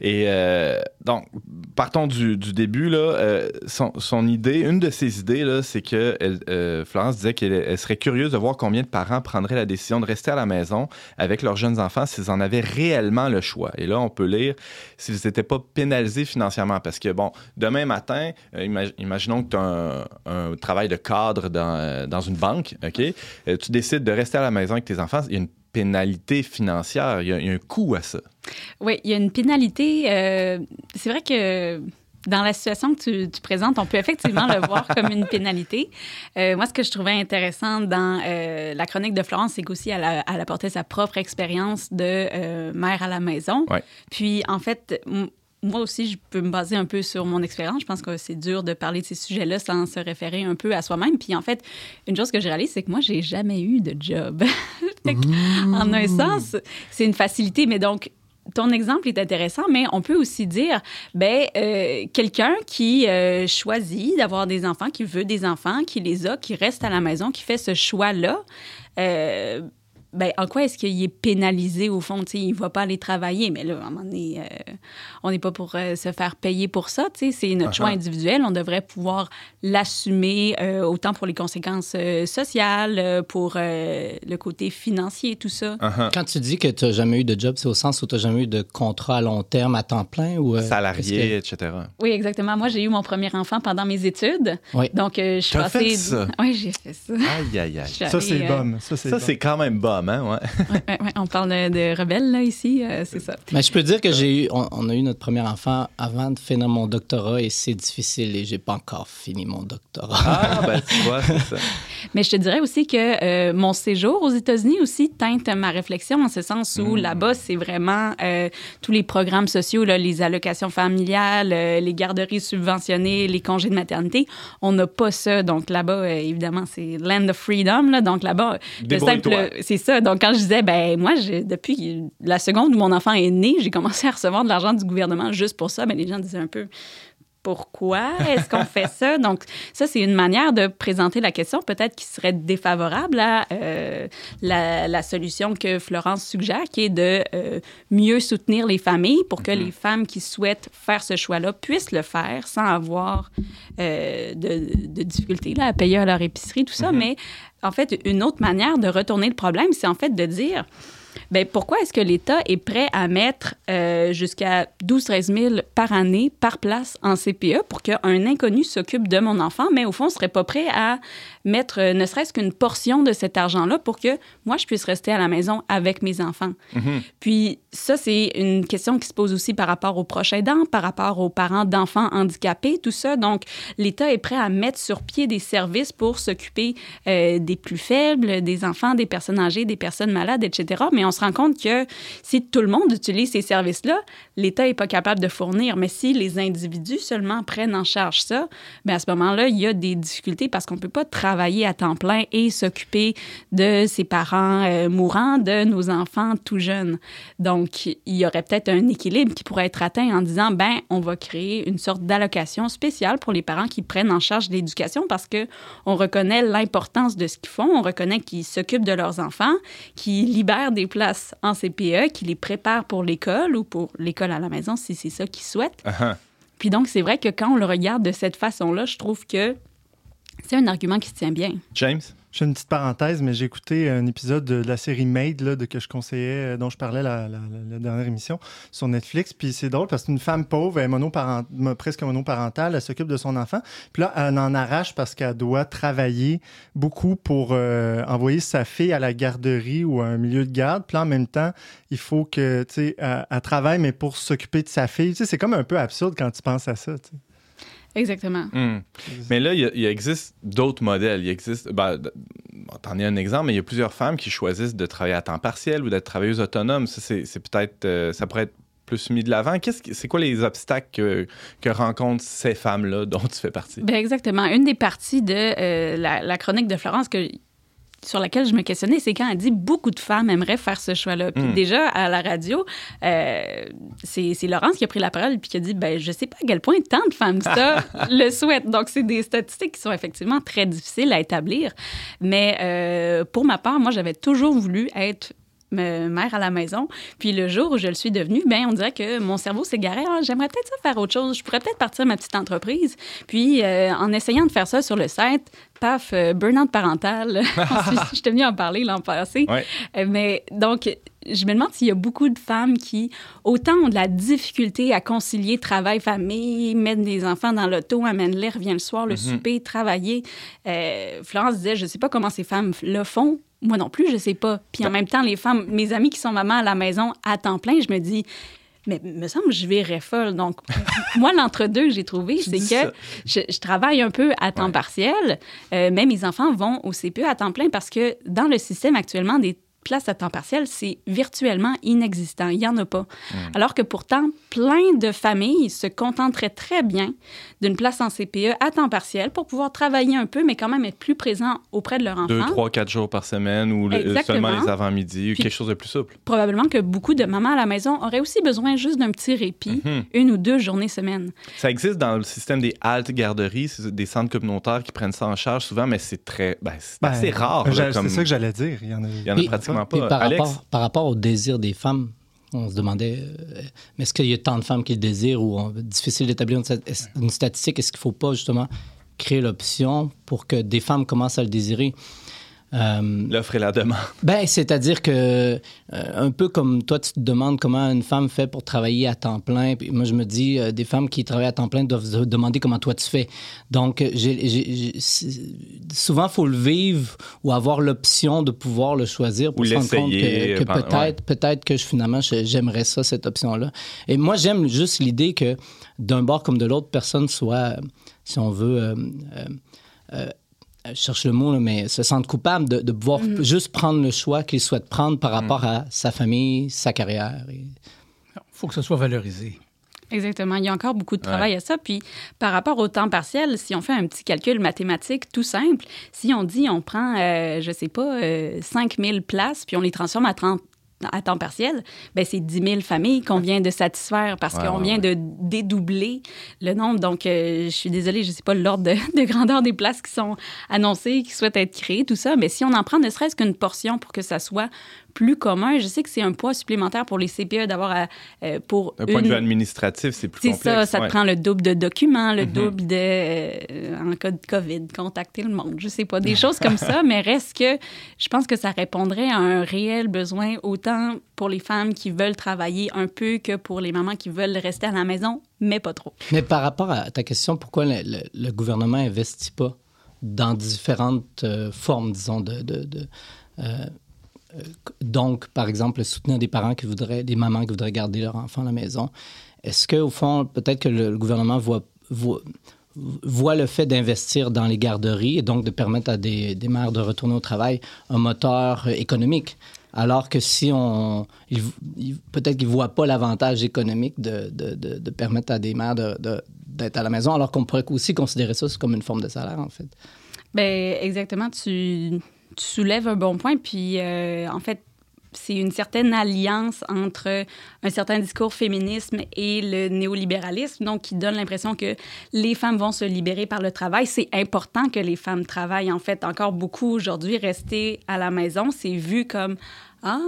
S2: Et euh, donc, partons du, du début. Là, euh, son, son idée, une de ses idées, c'est que euh, Florence disait qu'elle elle serait curieuse de voir combien de parents prendraient la décision de rester à la maison avec leurs jeunes enfants s'ils en avaient réellement le choix. Et là, on peut lire s'ils n'étaient pas pénalisés financièrement. Parce que, bon, demain matin, imag- imaginons que tu as un, travail de cadre dans, dans une banque, OK? Tu décides de rester à la maison avec tes enfants, il y a une pénalité financière, il y a un coût à ça.
S4: Oui, il y a une pénalité. euh, c'est vrai que dans la situation que tu, tu présentes, on peut effectivement le voir comme une pénalité. Euh, moi, ce que je trouvais intéressant dans euh, la chronique de Florence, c'est qu'aussi elle, a- elle apportait sa propre expérience de mère à la maison.
S2: Ouais.
S4: Puis, en fait, moi aussi, je peux me baser un peu sur mon expérience. Je pense que c'est dur de parler de ces sujets-là sans se référer un peu à soi-même. Puis, en fait, une chose que je réalise, c'est que moi, j'ai jamais eu de job. *laughs* En un sens, c'est une facilité. Mais donc, ton exemple est intéressant, mais on peut aussi dire, ben, euh, quelqu'un qui euh, choisit d'avoir des enfants, qui veut des enfants, qui les a, qui reste à la maison, qui fait ce choix-là, euh, ben, en quoi est-ce qu'il est pénalisé au fond? T'sais, il ne va pas aller travailler, mais là, à un moment donné, euh, on n'est pas pour euh, se faire payer pour ça. C'est notre choix individuel. On devrait pouvoir l'assumer euh, autant pour les conséquences euh, sociales, pour euh, le côté financier, tout ça.
S5: Quand tu dis que tu n'as jamais eu de job, c'est au sens où tu n'as jamais eu de contrat à long terme à temps plein ou. euh,
S2: Salarié, etc.
S4: Oui, exactement. Moi, j'ai eu mon premier enfant pendant mes études.
S5: Oui.
S4: Donc, euh, je suis passée.
S2: fait ça?
S4: Oui, j'ai fait ça.
S2: Aïe, aïe, aïe.
S3: Ça, c'est
S4: euh,
S3: bum. Ça, c'est
S2: quand même bum, Ouais.
S4: ouais, ouais, ouais. On parle de, de rebelles, là, ici. euh, c'est ça.
S5: Mais je peux dire que j'ai eu, on, on a eu notre premier enfant avant de finir mon doctorat et c'est difficile et j'ai pas encore fini mon doctorat.
S2: Ah, ben, tu vois, c'est ça. *laughs*
S4: Mais je te dirais aussi que euh, mon séjour aux États-Unis aussi teinte ma réflexion en ce sens où là-bas, c'est vraiment euh, tous les programmes sociaux, là, les allocations familiales, euh, les garderies subventionnées, les congés de maternité. On n'a pas ça. Donc là-bas, euh, évidemment, c'est land of freedom. Là, donc là-bas, le simple, c'est ça. Donc quand je disais, ben moi, depuis la seconde où mon enfant est né, j'ai commencé à recevoir de l'argent du gouvernement juste pour ça. Ben les gens disaient un peu pourquoi est-ce qu'on fait ça? *laughs* Donc, ça, c'est une manière de présenter la question, peut-être qui serait défavorable à euh, la, la solution que Florence suggère, qui est de euh, mieux soutenir les familles pour que les femmes qui souhaitent faire ce choix-là puissent le faire sans avoir euh, de, de difficultés là, à payer leur épicerie, tout ça. Mais en fait, une autre manière de retourner le problème, c'est en fait de dire Ben, pourquoi est-ce que l'État est prêt à mettre euh, jusqu'à 12-13 000 par année, par place en CPE pour qu'un inconnu s'occupe de mon enfant, mais au fond, ne serait pas prêt à mettre euh, ne serait-ce qu'une portion de cet argent-là pour que moi, je puisse rester à la maison avec mes enfants?
S2: Mhm.
S4: Puis ça, c'est une question qui se pose aussi par rapport aux proches aidants, par rapport aux parents d'enfants handicapés, tout ça. Donc, l'État est prêt à mettre sur pied des services pour s'occuper euh, des plus faibles, des enfants, des personnes âgées, des personnes malades, etc. Mais on se rend compte que si tout le monde utilise ces services-là, l'État n'est pas capable de fournir. Mais si les individus seulement prennent en charge ça, bien à ce moment-là, il y a des difficultés parce qu'on ne peut pas travailler à temps plein et s'occuper de ses parents euh, mourants, de nos enfants tout jeunes. Donc, il y aurait peut-être un équilibre qui pourrait être atteint en disant, ben, on va créer une sorte d'allocation spéciale pour les parents qui prennent en charge l'éducation parce que on reconnaît l'importance de ce qu'ils font, on reconnaît qu'ils s'occupent de leurs enfants, qu'ils libèrent des places en CPE, qu'ils les préparent pour l'école ou pour l'école à la maison si c'est ça qu'ils souhaitent.
S2: Ah, ah.
S4: Puis donc, c'est vrai que quand on le regarde de cette façon-là, je trouve que c'est un argument qui se tient bien.
S2: James?
S3: Je fais une petite parenthèse, mais j'ai écouté un épisode de la série Made que je conseillais, euh, dont je parlais la, dernière émission sur Netflix. Puis c'est drôle parce que c'est une femme pauvre, est monoparent- mo- presque monoparentale, elle s'occupe de son enfant. Puis là, elle en arrache parce qu'elle doit travailler beaucoup pour euh, envoyer sa fille à la garderie ou à un milieu de garde. Puis là, en même temps, il faut que, tu sais, elle, elle travaille, mais pour s'occuper de sa fille. Tu sais, c'est comme un peu absurde quand tu penses à ça. tu.
S4: Exactement.
S2: Hmm. Mais là, il, existe d'autres modèles. Il existe, ben, t'en es un exemple, mais il y a plusieurs femmes qui choisissent de travailler à temps partiel ou d'être travailleuses autonomes. Ça, c'est, c'est peut-être, euh, ça pourrait être plus mis de l'avant. Qu'est-ce c'est quoi les obstacles que, que rencontrent ces femmes-là dont tu fais partie?
S4: Ben exactement. Une des parties de euh, la, la chronique de Florence que sur laquelle je me questionnais, c'est quand elle dit beaucoup de femmes aimeraient faire ce choix-là. Puis
S2: Mm.
S4: déjà, à la radio, euh, c'est Laurence qui a pris la parole puis qui a dit ben je sais pas à quel point tant de femmes ça *laughs* le souhaitent. Donc, c'est des statistiques qui sont effectivement très difficiles à établir. Mais euh, pour ma part, moi, j'avais toujours voulu être mère à la maison. Puis le jour où je le suis devenue, ben on dirait que mon cerveau s'égarait. Ah, J'aimerais peut-être ça faire autre chose. Je pourrais peut-être partir ma petite entreprise. Puis euh, en essayant de faire ça sur le site, paf, euh, burn-out parental. *laughs* *laughs* Je suis venue en parler l'an passé.
S2: Ouais.
S4: Euh, Mais donc, je me demande s'il y a beaucoup de femmes qui, autant ont de la difficulté à concilier travail, famille, mettre des enfants dans l'auto, amène-les, revient le soir, le
S2: Mhm.
S4: souper, travailler. Euh, Florence disait, je sais pas comment ces femmes le font. Moi non plus, je sais pas. Puis
S2: Ben
S4: en même temps, les femmes, mes amies qui sont mamans à la maison à temps plein, je me dis, mais me semble que je virais folle. Donc, moi, l'entre-deux que j'ai trouvé, c'est que je, je travaille un peu à temps
S2: Ouais.
S4: partiel, euh, mais mes enfants vont au CPE à temps plein parce que dans le système actuellement des places à temps partiel, c'est virtuellement inexistant. Il n'y en a pas.
S2: Hmm.
S4: Alors que pourtant, plein de familles se contenteraient très bien d'une place en CPE à temps partiel pour pouvoir travailler un peu, mais quand même être plus présent auprès de leur enfant.
S2: Deux, trois, quatre jours par semaine ou le-
S4: Exactement.
S2: seulement les avant-midi quelque chose de plus souple.
S4: Probablement que beaucoup de mamans à la maison auraient aussi besoin juste d'un petit répit,
S2: Mhm.
S4: une ou deux journées semaine.
S2: Ça existe dans le système des haltes garderies, c'est des centres communautaires qui prennent ça en charge souvent, mais c'est très, ben, c'est
S3: Ben,
S2: assez rare.
S3: j'a-
S2: comme-
S3: C'est ça que j'allais dire. Il y en a,
S2: Il y en a
S5: Puis-
S2: pratiquement Pas.
S5: par,
S2: Alex?
S5: rapport, par rapport au désir des femmes, on se demandait, euh, mais est-ce qu'il y a tant de femmes qui le désirent ou on- difficile d'établir une statistique? Est-ce qu'il ne faut pas justement créer l'option pour que des femmes commencent à le désirer? Euh,
S2: L'offre et la demande. *laughs*
S5: ben, c'est-à-dire que, euh, un peu comme toi, tu te demandes comment une femme fait pour travailler à temps plein. Puis moi, je me dis, euh, des femmes qui travaillent à temps plein doivent se demander comment toi tu fais. Donc, souvent, il faut le vivre ou avoir l'option de pouvoir le choisir pour
S2: Ou
S5: se rendre compte que, que peut-être peut-être que je- finalement, j'aimerais ça, cette option-là. Et moi, j'aime juste l'idée que d'un bord comme de l'autre, personne soit, si on veut... euh, je cherche le mot, là, mais se sentent coupables de, de pouvoir
S4: Mm.
S5: juste prendre le choix qu'ils souhaitent prendre par rapport à sa famille, sa carrière. Et-
S6: Il faut que ce soit valorisé.
S4: Exactement. Il y a encore beaucoup de travail à ça. Puis, par rapport au temps partiel, si on fait un petit calcul mathématique tout simple, si on dit on prend, euh, je sais pas, euh, 5000 places, puis on les transforme à 30 à temps partiel, ben c'est 10 000 familles qu'on vient de satisfaire parce
S2: Ouais,
S4: qu'on
S2: ouais,
S4: vient de dédoubler le nombre. Donc, euh, je suis désolée, je sais pas l'ordre de, de grandeur des places qui sont annoncées, qui souhaitent être créées, tout ça, mais si on en prend ne serait-ce qu'une portion pour que ça soit plus commun. Je sais que c'est un poids supplémentaire pour les CPE d'avoir à, euh, pour
S2: D'un point de vue administratif, c'est plus
S4: c'est
S2: complexe.
S4: ça, ça
S2: ouais.
S4: te prend le double de documents, le
S2: Mhm.
S4: double de, euh, en cas de COVID, contacter le monde, je sais pas, des choses comme ça, mais reste que je pense que ça répondrait à un réel besoin, autant pour les femmes qui veulent travailler un peu que pour les mamans qui veulent rester à la maison, mais pas trop.
S5: Mais par rapport à ta question, pourquoi le, le- le gouvernement n'investit pas dans différentes euh, formes, disons, de... de- de, euh, euh, donc, par exemple, soutenir des parents qui voudraient, des mamans qui voudraient garder leur enfant à la maison. Est-ce qu'au fond, peut-être que le, gouvernement voit, voit, le fait d'investir dans les garderies et donc de permettre à des, des mères de retourner au travail un moteur euh, économique? Alors que si on. Peut-être qu'ils ne voient pas l'avantage économique de, de, de- de permettre à des mères d'être à la maison, alors qu'on pourrait aussi considérer ça comme une forme de salaire, en fait.
S4: Ben exactement, tu, tu soulèves un bon point. Puis euh, en fait, c'est une certaine alliance entre un certain discours féminisme et le néolibéralisme, donc qui donne l'impression que les femmes vont se libérer par le travail. C'est important que les femmes travaillent. En fait, encore beaucoup aujourd'hui, rester à la maison, c'est vu comme ah,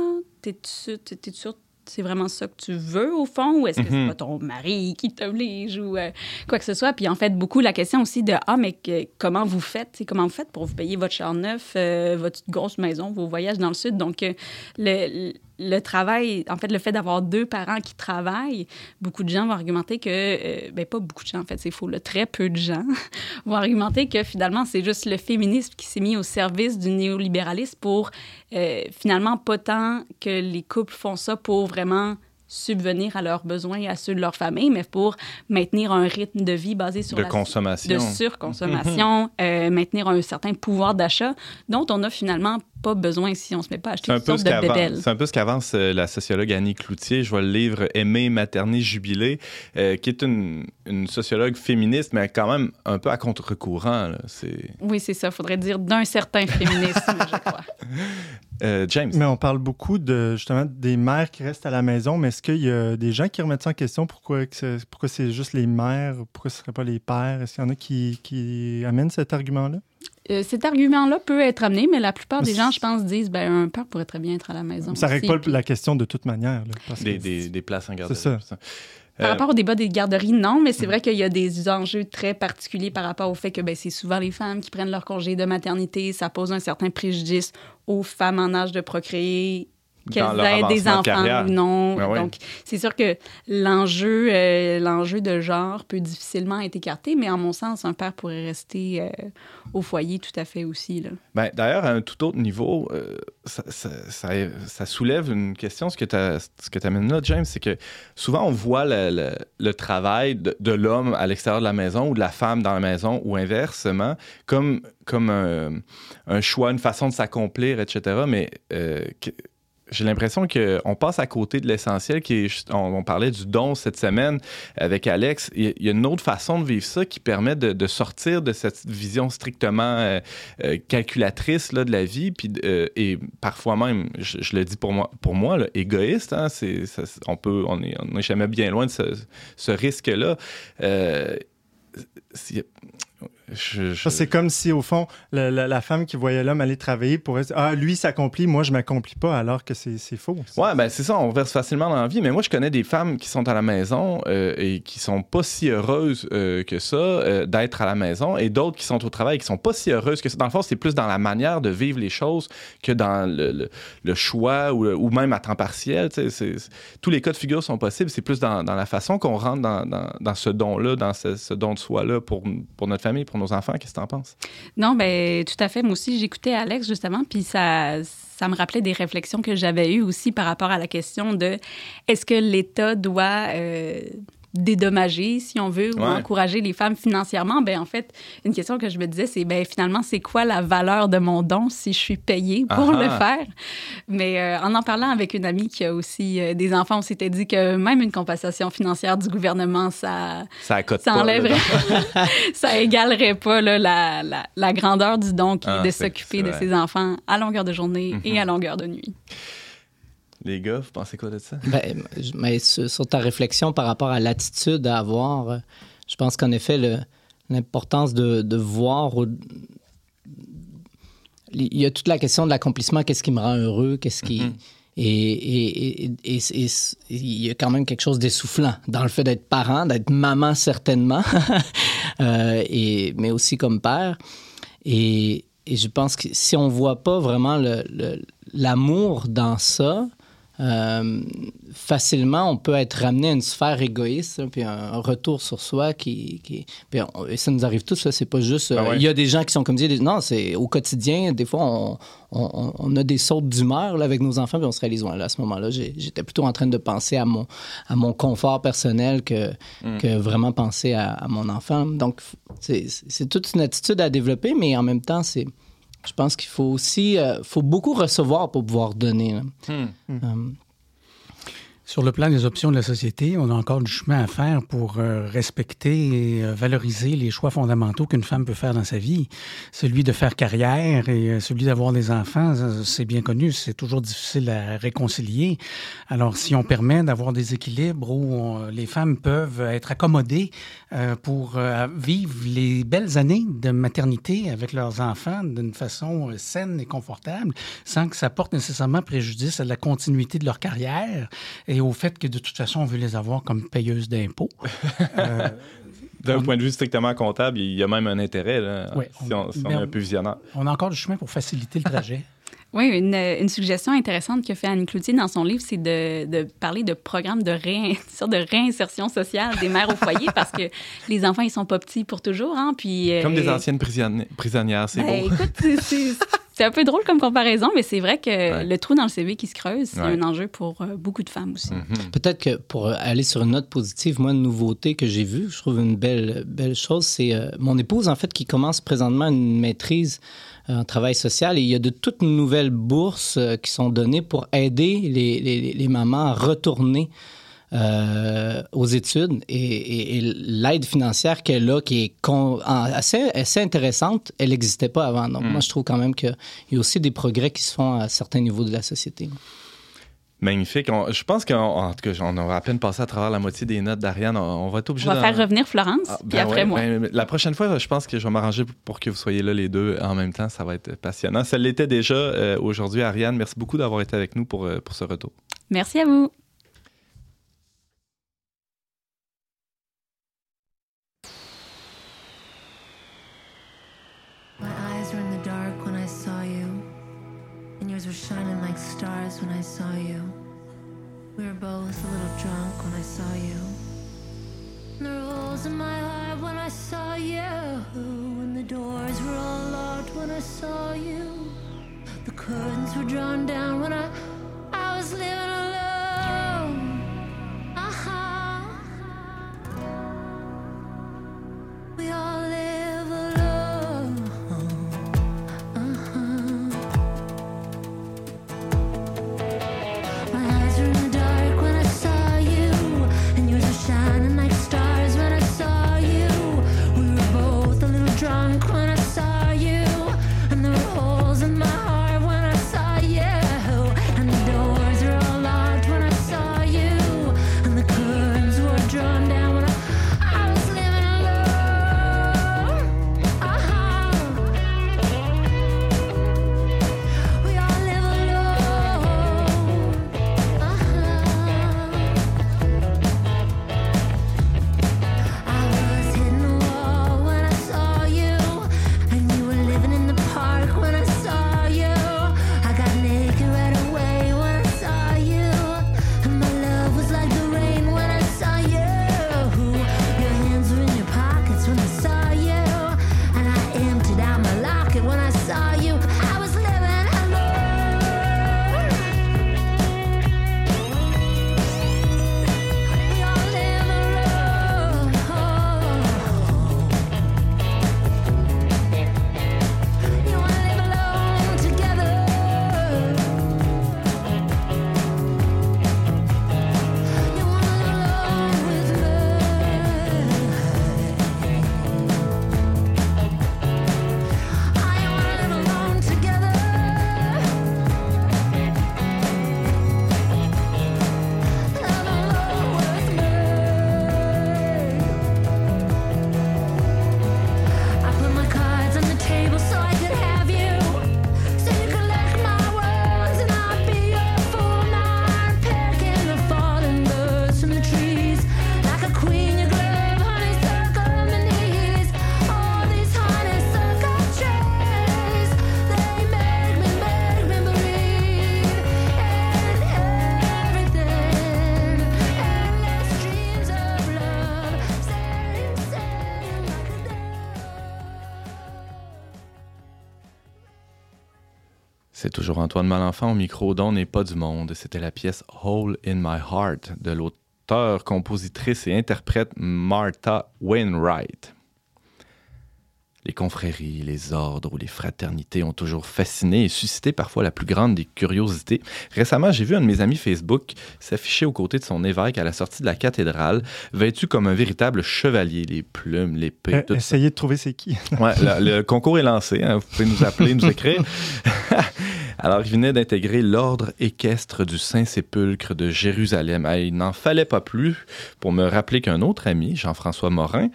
S4: t'es sûr, t'es sûr c'est vraiment ça que tu veux au fond ou est-ce que c'est
S2: Mhm.
S4: pas ton mari qui t'oblige ou euh, quoi que ce soit? Puis en fait beaucoup la question aussi de ah mais que- comment vous faites? Comment vous faites pour vous payer votre char neuf euh, votre grosse maison vos voyages dans le sud? Donc euh, le, le travail en fait le fait d'avoir deux parents qui travaillent beaucoup de gens vont argumenter que euh, ben pas beaucoup de gens en fait c'est faux très peu de gens *laughs* vont argumenter que finalement c'est juste le féminisme qui s'est mis au service du néolibéralisme pour euh, finalement pas tant que les couples font ça pour vraiment subvenir à leurs besoins et à ceux de leur famille, mais pour maintenir un rythme de vie basé sur
S2: De
S4: la
S2: consommation.
S4: de surconsommation, *laughs* euh, maintenir un certain pouvoir d'achat dont on n'a finalement pas besoin si on se met pas à acheter
S2: C'est un,
S4: toutes
S2: peu
S4: sortes
S2: ce
S4: de bébelles.
S2: c'est un peu ce qu'avance euh, la sociologue Annie Cloutier. Je vois le livre Aimer, materner, jubiler, euh, qui est une, une sociologue féministe, mais quand même un peu à contre-courant.
S4: Oui, c'est ça. Faudrait dire d'un certain féminisme, je *laughs* crois.
S2: euh, James.
S3: Mais on parle beaucoup de justement des mères qui restent à la maison, mais est-ce qu'il y a des gens qui remettent ça en question? Pourquoi, que pourquoi c'est juste les mères? Pourquoi ce ne serait pas les pères? Est-ce qu'il y en a qui, qui amènent cet argument-là?
S4: Euh, cet argument-là peut être amené, mais la plupart des gens, je pense, disent ben un père pourrait très bien être à la maison.
S3: ça ne règle pas la question de toute manière. là, parce
S2: Des,
S3: que-
S2: des, des places en garderie.
S3: C'est ça.
S2: Euh,
S4: Par rapport au débat des garderies, non, mais c'est
S2: Mm.
S4: vrai qu'il y a des enjeux très particuliers par rapport au fait que ben, c'est souvent les femmes qui prennent leur congé de maternité. Ça pose un certain préjudice aux femmes en âge de procréer, qu'elles aient des
S2: de
S4: enfants ou non.
S2: Ben oui.
S4: Donc, c'est sûr que l'enjeu euh, l'enjeu de genre peut difficilement être écarté, mais en mon sens, un père pourrait rester euh, au foyer tout à fait aussi. Là.
S2: Ben, D'ailleurs, à un tout autre niveau, euh, ça, ça- ça- ça soulève une question. Ce que tu amènes là, James, c'est que souvent on voit le, le- le travail de, de l'homme à l'extérieur de la maison ou de la femme dans la maison ou inversement comme, comme un, un choix, une façon de s'accomplir, etc. Mais euh, que- j'ai l'impression qu'on passe à côté de l'essentiel qui est, on, parlait du don cette semaine avec Alex. Il y a- une autre façon de vivre ça qui permet de, sortir de cette vision strictement euh, euh, calculatrice là, de la vie, puis euh, et parfois même, je, le dis pour moi, pour moi égoïste. Hein, on peut, on est, n'est jamais bien loin de ce, risque-là. Je- je-
S3: Ça, c'est comme si, au fond, la, la- la femme qui voyait l'homme aller travailler pourrait dire Ah, lui s'accomplit, moi, je m'accomplis pas, alors que c'est faux.
S2: Ouais, ben c'est ça, on verse facilement dans la vie. Mais moi, je connais des femmes qui sont à la maison euh, et qui sont pas si heureuses euh, que ça euh, d'être à la maison, et d'autres qui sont au travail et qui sont pas si heureuses que ça. Dans le fond, c'est plus dans la manière de vivre les choses que dans le, le- le choix ou, ou même à temps partiel. c'est- c'est- tous les cas de figure sont possibles. C'est plus dans, dans la façon qu'on rentre dans, dans- dans ce don-là, dans ce, ce don de soi-là pour, pour notre famille, pour nos enfants. Qu'est-ce que t'en penses?
S4: Non, ben tout à fait. Moi aussi, j'écoutais Alex justement, puis ça, ça me rappelait des réflexions que j'avais eues aussi par rapport à la question de est-ce que l'État doit euh, dédommager, si on veut, ou
S2: Ouais.
S4: encourager les femmes financièrement? Ben en fait, une question que je me disais, c'est ben finalement, c'est quoi la valeur de mon don si je suis payée pour
S2: Ah
S4: le
S2: ah.
S4: faire? Mais euh, en en parlant avec une amie qui a aussi euh, des enfants, on s'était dit que même une compensation financière du gouvernement, ça
S2: Ça
S4: ça
S2: pas,
S4: enlèverait, *laughs* ça égalerait pas là, la, la, la grandeur du don qui est
S2: Ah,
S4: de
S2: c'est-
S4: s'occuper de ses enfants à longueur de journée
S2: Mhm.
S4: et à longueur de nuit.
S2: Les gars, vous pensez quoi de ça?
S5: Ben, mais sur, ta réflexion par rapport à l'attitude à avoir, euh, je pense qu'en effet, l'importance de, de voir. il y a toute la question de l'accomplissement, qu'est-ce qui me rend heureux, qu'est-ce qui,
S2: Mhm.
S5: Et, et, et, et, il y a quand même quelque chose d'essoufflant dans le fait d'être parent, d'être maman certainement, *laughs* euh, et, mais aussi comme père. Et, et je pense que si on voit pas vraiment l'amour dans ça, euh, facilement, on peut être ramené à une sphère égoïste, puis un, retour sur soi qui. qui puis et ça nous arrive tous, ça, c'est pas juste.
S2: Ben
S5: euh,
S2: ouais.
S5: Il y a des gens qui sont comme dit, non, c'est au quotidien, des fois, on, on, on a des sautes d'humeur avec nos enfants, puis on se réalise, ouais, là, à ce moment-là, j'étais plutôt en train de penser à mon, à mon confort personnel que,
S2: Mm.
S5: que vraiment penser à, à mon enfant. Donc, c'est c'est toute une attitude à développer, mais en même temps, c'est. Je pense qu'il faut aussi, euh, faut beaucoup recevoir pour pouvoir donner.
S6: Sur le plan des options de la société, on a encore du chemin à faire pour euh, respecter et euh, valoriser les choix fondamentaux qu'une femme peut faire dans sa vie. Celui de faire carrière et euh, celui d'avoir des enfants, c'est bien connu, c'est toujours difficile à réconcilier. Alors, si on permet d'avoir des équilibres où les femmes peuvent être accommodées pour vivre les belles années de maternité avec leurs enfants d'une façon saine et confortable, sans que ça porte nécessairement préjudice à la continuité de leur carrière au fait que de toute façon, on veut les avoir comme payeuses d'impôts. *laughs* Euh,
S2: D'un point de vue strictement comptable, il y a même un intérêt, là,
S6: Ouais,
S2: si on, si on
S6: mais
S2: est un peu visionnaire.
S6: on a encore du chemin pour faciliter le *laughs* trajet.
S4: Oui, une, une suggestion intéressante que fait Annie Cloutier dans son livre, c'est de, de parler de programmes de, réin, *laughs* réinsertion sociale des mères au foyer parce que les enfants, ils sont pas petits pour toujours. Hein, puis, euh,
S2: Comme des anciennes prisonni- prisonnières, c'est
S4: ben,
S2: beau.
S4: écoute, c'est- c'est un peu drôle comme comparaison, mais c'est vrai que
S2: Ouais.
S4: le trou dans le CV qui se creuse, c'est
S2: Ouais.
S4: un enjeu pour euh, beaucoup de femmes aussi.
S2: Mhm.
S5: Peut-être que pour aller sur une note positive, moi, une nouveauté que j'ai vue, je trouve une belle, belle chose, c'est euh, mon épouse, en fait, qui commence présentement une maîtrise euh, en travail social et il y a de toutes nouvelles bourses euh, qui sont données pour aider les, les- les mamans à retourner euh, aux études et, et- et l'aide financière qu'elle a, qui est con- en- assez, assez intéressante, elle n'existait pas avant. Donc,
S2: Mm.
S5: moi, je trouve quand même qu'il y a aussi des progrès qui se font à certains niveaux de la société.
S2: Magnifique. On- je pense qu'en tout cas, on aura à peine passé à travers la moitié des notes d'Ariane. On, on va être
S4: On
S2: obligé
S4: va
S2: d'en-
S4: faire revenir Florence,
S2: Ah,
S4: puis
S2: ben
S4: après
S2: ouais,
S4: moi.
S2: ben, la prochaine fois, je pense que je vais m'arranger pour que vous soyez là les deux en même temps. Ça va être passionnant. Ça l'était déjà euh, aujourd'hui. Ariane, merci beaucoup d'avoir été avec nous pour, euh, pour ce retour.
S4: Merci à vous.
S2: Antoine Malenfant au micro dont n'est pas du monde. C'était la pièce Hole in My Heart de l'auteur, compositrice et interprète Martha Wainwright. Les confréries, les ordres ou les fraternités ont toujours fasciné et suscité parfois la plus grande des curiosités. Récemment, j'ai vu un de mes amis Facebook s'afficher aux côtés de son évêque à la sortie de la cathédrale, vêtu comme un véritable chevalier, les plumes, l'épée,
S3: Euh,
S2: ça.
S3: essayez de trouver c'est qui.
S2: Ouais, le, le concours est lancé. hein. Vous pouvez nous appeler, nous écrire. *laughs* Alors, il venait d'intégrer l'ordre équestre du Saint-Sépulcre de Jérusalem. Il n'en fallait pas plus pour me rappeler qu'un autre ami, Jean-François Morin,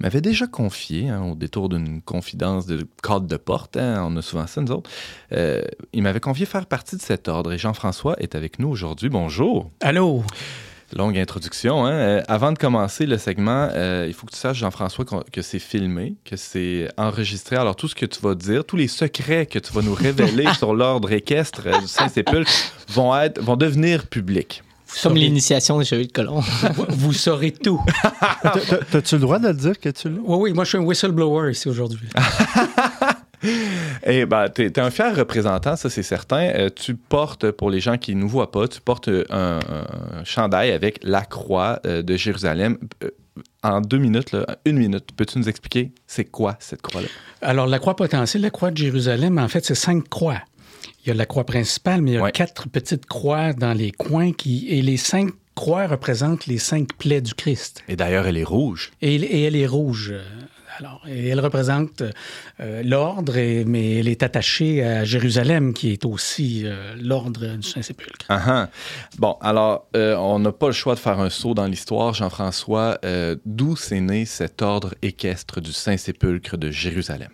S2: m'avait déjà confié, hein, au détour d'une confidence de cadre de porte, hein, on a souvent ça, nous autres, euh, il m'avait confié faire partie de cet ordre. Et Jean-François est avec nous aujourd'hui. Bonjour.
S6: Allô?
S2: Longue introduction. Hein? Euh, avant de commencer le segment, euh, il faut que tu saches, Jean-François, que c'est filmé, que c'est enregistré. Alors, tout ce que tu vas dire, tous les secrets que tu vas nous révéler *laughs* sur l'ordre équestre euh, du Saint-Sépulcre vont, être, vont devenir publics.
S6: Vous
S5: Comme
S6: saurez-
S5: l'initiation des chevaliers de colon. *laughs*
S6: vous- vous saurez tout. *laughs*
S3: T'as- t'as- T'as-tu le droit de le dire que tu l'as?
S6: Oui, oui, moi, je suis un whistleblower ici aujourd'hui. *laughs*
S2: Et ben, tu es, un fier représentant, ça c'est certain. Euh, tu portes, pour les gens qui ne nous voient pas, tu portes un, un chandail avec la croix euh, de Jérusalem. Euh, en deux minutes, là, une minute, peux-tu nous expliquer c'est quoi cette croix-là?
S6: Alors, la croix potentielle, la croix de Jérusalem, en fait, c'est cinq croix. Il y a la croix principale, mais il y a
S2: Ouais.
S6: quatre petites croix dans les coins qui, et les cinq croix représentent les cinq plaies du Christ.
S2: Et d'ailleurs, elle est rouge.
S6: Et, et elle est rouge. Elle représente euh, l'ordre, mais elle est attachée à Jérusalem, qui est aussi euh, l'ordre du Saint-Sépulcre.
S2: Ah ah. Bon, alors, euh, on n'a pas le choix de faire un saut dans l'histoire, Jean-François. D'où s'est né cet ordre équestre du Saint-Sépulcre de Jérusalem?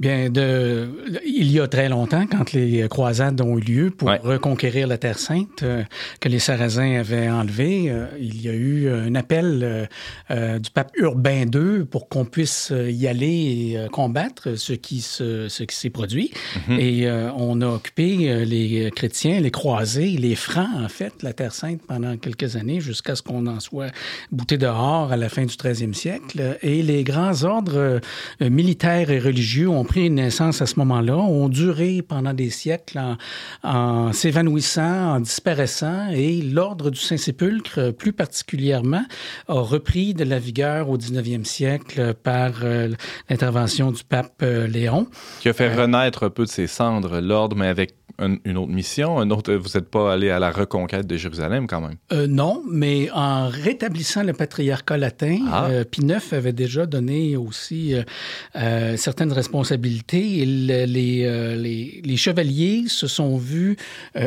S6: Bien, de, il y a très longtemps, quand les croisades ont eu lieu pour
S2: Ouais.
S6: reconquérir la Terre Sainte, euh, que les Sarrasins avaient enlevé, euh, il y a eu un appel euh, du pape Urbain II pour qu'on puisse y aller et combattre ce qui, se, ce qui s'est produit. Et euh, on a occupé les chrétiens, les croisés, les francs, en fait, la Terre Sainte pendant quelques années, jusqu'à ce qu'on en soit bouté dehors à la fin du 13e siècle. Et les grands ordres militaires et religieux ont pris naissance à ce moment-là, ont duré pendant des siècles en, en s'évanouissant, en disparaissant, et l'ordre du Saint-Sépulcre, euh, plus particulièrement, a repris de la vigueur au 19e siècle par euh, l'intervention du pape euh, Léon.
S2: Qui a fait renaître un peu de ses cendres l'ordre, mais avec un- une autre mission. Un autre, vous n'êtes pas allé à la reconquête de Jérusalem quand même.
S6: Euh, non, mais en rétablissant le patriarcat latin,
S2: Ah.
S6: euh, Pie IX avait déjà donné aussi euh, certaines responsabilités les, les, les chevaliers se sont vus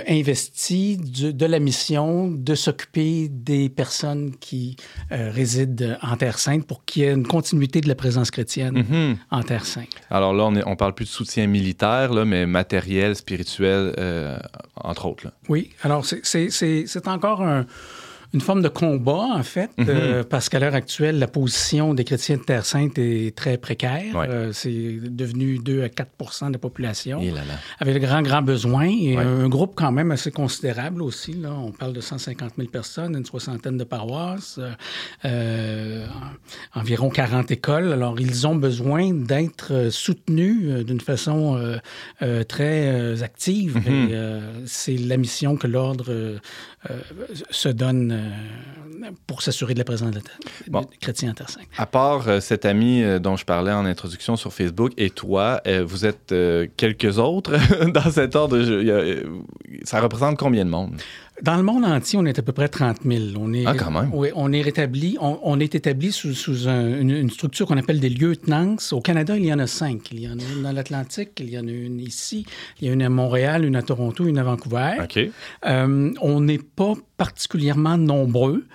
S6: investis du- de la mission de s'occuper des personnes qui résident en Terre Sainte pour qu'il y ait une continuité de la présence chrétienne
S2: Mhm.
S6: en Terre Sainte.
S2: Alors là, on ne on parle plus de soutien militaire, là, mais matériel, spirituel, entre autres.
S6: Oui, alors c'est encore un- une forme de combat, en fait,
S2: Mhm.
S6: euh, parce qu'à l'heure actuelle, la position des chrétiens de Terre Sainte est très précaire.
S2: Ouais.
S6: Euh, c'est devenu 2 à 4% de la population,
S2: Et là là.
S6: avec de grands, grands besoins, et
S2: Ouais.
S6: un groupe quand même assez considérable aussi. Là. On parle de 150 000 personnes, une soixantaine de paroisses, euh, environ 40 écoles. Alors, ils ont besoin d'être soutenus d'une façon très active.
S2: Mhm.
S6: Et c'est la mission que l'Ordre se donne euh, pour s'assurer de la présence de la-
S2: Bon.
S6: chrétiens en Terre Sainte.
S2: À part euh, cet ami euh, dont je parlais en introduction sur Facebook et toi, euh, vous êtes euh, quelques autres *laughs* dans cet ordre. A- euh, ça représente combien de monde?
S6: Dans le monde entier, on est à peu près 30 000. On est,
S2: Ah, quand même.
S6: Oui, on est rétabli, on, on est établi sous, sous un- une, une structure qu'on appelle des lieutenants. Au Canada, il y en a cinq. Il y en a une dans l'Atlantique, il y en a une ici, il y a une à Montréal, une à Toronto, une à Vancouver.
S2: OK.
S6: Euh, on n'est pas particulièrement nombreux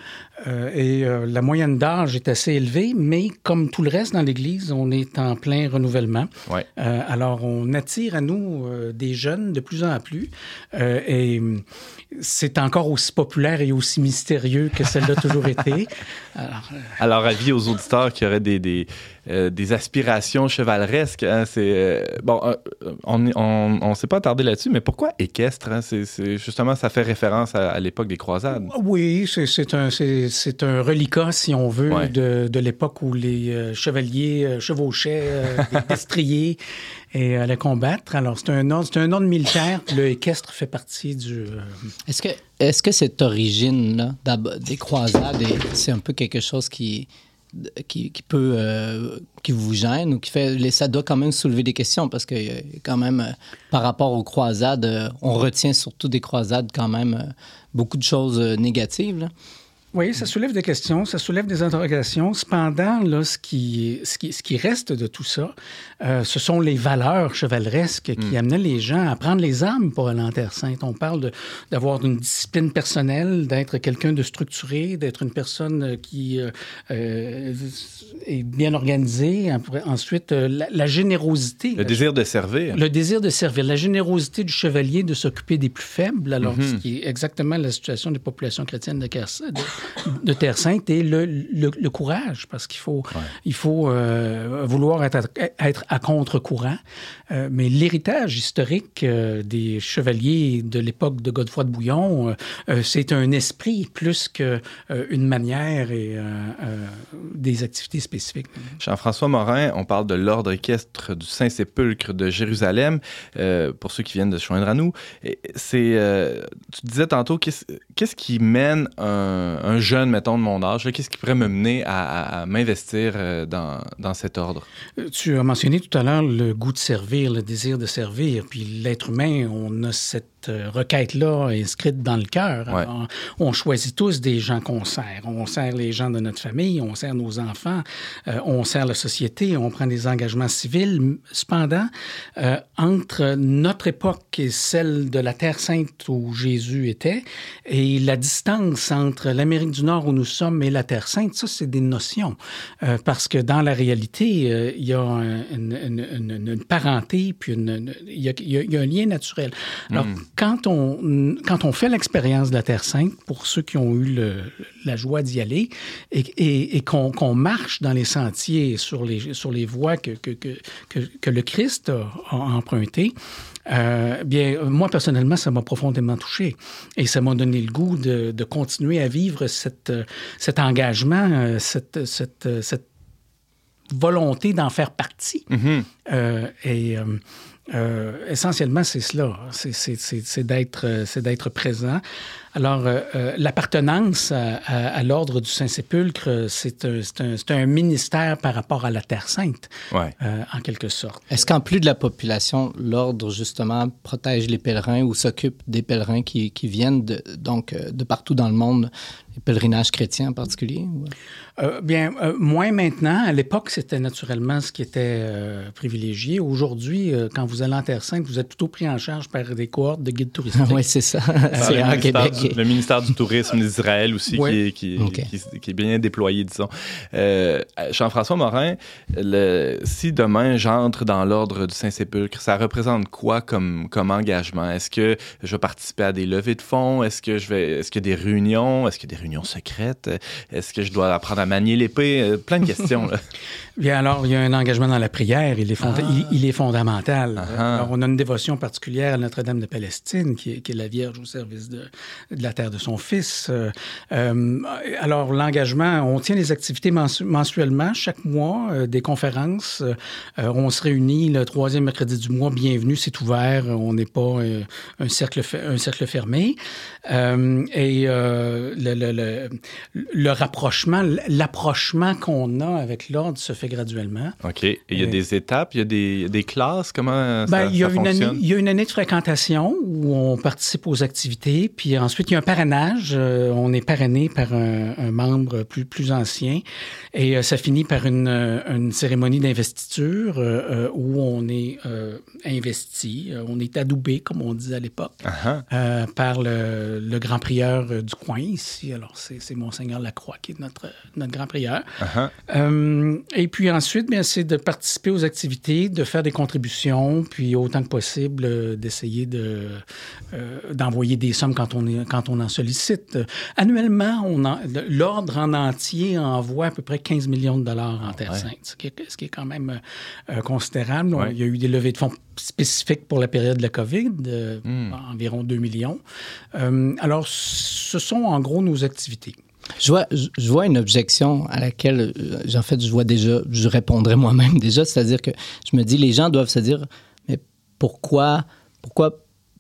S6: euh, et euh, la moyenne d'âge est assez élevée, mais comme tout le reste dans l'Église, on est en plein renouvellement.
S2: Ouais.
S6: Euh, alors, on attire à nous des jeunes de plus en plus et c'est encore aussi populaire et aussi mystérieux que celle l'a toujours été. *laughs* Alors,
S2: Alors, avis aux auditeurs qui auraient des, des, euh, des aspirations chevaleresques, hein, c'est... euh, bon, euh, on ne on, on s'est pas attardé là-dessus, mais pourquoi équestre? hein? C'est- c'est- justement, ça fait référence à, à l'époque des croisades.
S6: oui, c'est c'est un, c'est c'est c'est un reliquat, si on veut,
S2: Ouais.
S6: de, de l'époque où les euh, chevaliers euh, chevauchaient euh, *laughs* des destriers et allaient combattre. Alors, c'est un ordre, c'est un ordre militaire. Le équestre fait partie du... euh,
S5: Est-ce que, est-ce que cette origine-là d'ab- des croisades, est- c'est un peu quelque chose qui, qui, peut, euh, vous gêne ou qui fait, ça doit quand même soulever des questions parce que euh, quand même, euh, par rapport aux croisades, on retient surtout des croisades quand même beaucoup de choses négatives.
S6: Oui, ça soulève des questions, ça soulève des interrogations. Cependant, là, ce, qui, ce, qui, ce qui reste de tout ça, euh, ce sont les valeurs chevaleresques qui amenaient les gens à prendre les armes pour aller en Terre Sainte. On parle d'avoir une discipline personnelle, d'être quelqu'un de structuré, d'être une personne euh, qui euh, est bien organisée. Ensuite, la, la générosité.
S2: Le désir de servir.
S6: Le désir de servir, la générosité du chevalier de s'occuper des plus faibles, alors
S2: Mhm.
S6: ce qui est exactement la situation des populations chrétiennes de, de- de Terre Sainte, et le, le- le courage, parce qu'il faut, il faut euh, vouloir être à, être à contre-courant. Euh, mais l'héritage historique euh, des chevaliers de l'époque de Godefroy de Bouillon, c'est un esprit plus qu'une manière et des activités spécifiques.
S2: Jean-François Morin, on parle de l'ordre équestre du Saint-Sépulcre de Jérusalem. Pour ceux qui viennent de se joindre à nous, c'est, tu disais tantôt, qu'est-ce, qu'est-ce qui mène un, un jeune, mettons, de mon âge, qu'est-ce qui pourrait me mener à m'investir euh, dans, dans cet ordre?
S6: Euh, Tu as mentionné tout à l'heure le goût de servir, le désir de servir. Puis l'être humain, on a cette euh, requête-là inscrite dans le cœur.
S2: Ouais.
S6: On choisit tous des gens qu'on sert. On sert les gens de notre famille, on sert nos enfants, euh, on sert la société, on prend des engagements civils. Cependant, euh, entre notre époque et celle de la Terre sainte où Jésus était, et la distance entre l'Amérique du Nord où nous sommes et la Terre sainte, ça, c'est des notions. Euh, parce que dans la réalité, il y a un- une, une- une- une parenté, puis il y, a, y y un lien naturel. Alors, quand, on, quand on fait l'expérience de la Terre sainte, pour ceux qui ont eu le- la joie d'y aller, et, et- et qu'on marche dans les sentiers, sur les, sur les voies que, que, que, le Christ a, a empruntées, euh, bien, moi, personnellement, ça m'a profondément touché. Et ça m'a donné le goût de, de continuer à vivre cette, cet engagement, euh, cette, cette, cette volonté d'en faire partie. Euh, et euh, essentiellement, c'est cela. C'est- C'est c'est- c'est d'être euh, c'est d'être présent. Alors, euh, euh, l'appartenance à, à- à l'ordre du Saint-Sépulcre, c'est un, c'est un- c'est un ministère par rapport à la Terre Sainte,
S2: Ouais.
S6: euh, en quelque sorte.
S5: Est-ce qu'en plus de la population, l'ordre, justement, protège les pèlerins ou s'occupe des pèlerins qui, qui viennent de, donc, euh, de partout dans le monde, les pèlerinages chrétiens en particulier? ou-
S6: Euh, bien, euh, moins maintenant. À l'époque, c'était naturellement ce qui était euh, privilégié. Aujourd'hui, euh, quand vous allez en Terre Sainte, vous êtes plutôt pris en charge par des cohortes de guides *laughs* touristiques.
S5: oui, c'est ça. *laughs* C'est
S2: le,
S5: Québec.
S2: du, le ministère du Tourisme d'Israël aussi,
S6: Ouais.
S2: qui, est, qui, est-
S5: Ok.
S2: qui- qui est bien déployé, disons. Euh, Jean-François Morin, le- si demain j'entre dans l'ordre du Saint-Sépulcre, ça représente quoi comme, comme engagement? Est-ce que je vais participer à des levées de fonds? Est-ce que je vais, est-ce a des réunions? Est-ce qu'il y a des réunions secrètes? Est-ce que je dois apprendre à manier l'épée? Euh, Plein de questions, là. *laughs*
S6: Bien, alors, il y a un engagement dans la prière. Il est, fonda- il, il est fondamental.
S2: Ah.
S6: Alors, on a une dévotion particulière à Notre-Dame de Palestine, qui est, qui est la Vierge au service de, de la terre de son fils. Euh, euh, alors, l'engagement, on tient les activités mensu- mensuellement, chaque mois, euh, des conférences. Euh, on se réunit le troisième mercredi du mois. Bienvenue, c'est ouvert. On n'est pas un, cercle un cercle fermé. Et le, le- le- le rapprochement, l'approchement qu'on a avec l'ordre se fait graduellement.
S2: OK. Et il y a
S6: Euh,
S2: des étapes, il y a des, classes, comment ça,
S6: Ben, il, y a
S2: ça
S6: une année,
S2: fonctionne?
S6: il y a une année de fréquentation où on participe aux activités, puis ensuite il y a un parrainage. Euh, on est parrainé par un, un membre plus, plus ancien et euh, ça finit par une, une cérémonie d'investiture où on est investi, on est adoubé, comme on disait à l'époque,
S2: Ah,
S6: euh, par le, le grand prieur du coin ici. Alors, c'est c'est Monseigneur Lacroix qui est notre, notre grand prieur.
S2: ah.
S6: Euh, et puis ensuite, bien, c'est de participer aux activités, de faire des contributions, puis autant que possible, euh, d'essayer de, euh, d'envoyer des sommes quand on, est, quand on en sollicite. Annuellement, on l'ordre en entier envoie à peu près 15 millions de dollars en Terre
S2: ouais.
S6: Sainte, ce qui est, ce qui est quand même considérable.
S2: Ouais.
S6: Il y a eu des levées de fonds spécifiques pour la période de la COVID,
S2: Hmm.
S6: environ 2 millions. Euh, alors, ce sont en gros nos activités.
S5: Je vois, je, je vois une objection à laquelle, euh, en fait, je vois déjà, je répondrai *laughs* moi-même déjà, c'est-à-dire que je me dis, les gens doivent se dire, mais pourquoi, pourquoi,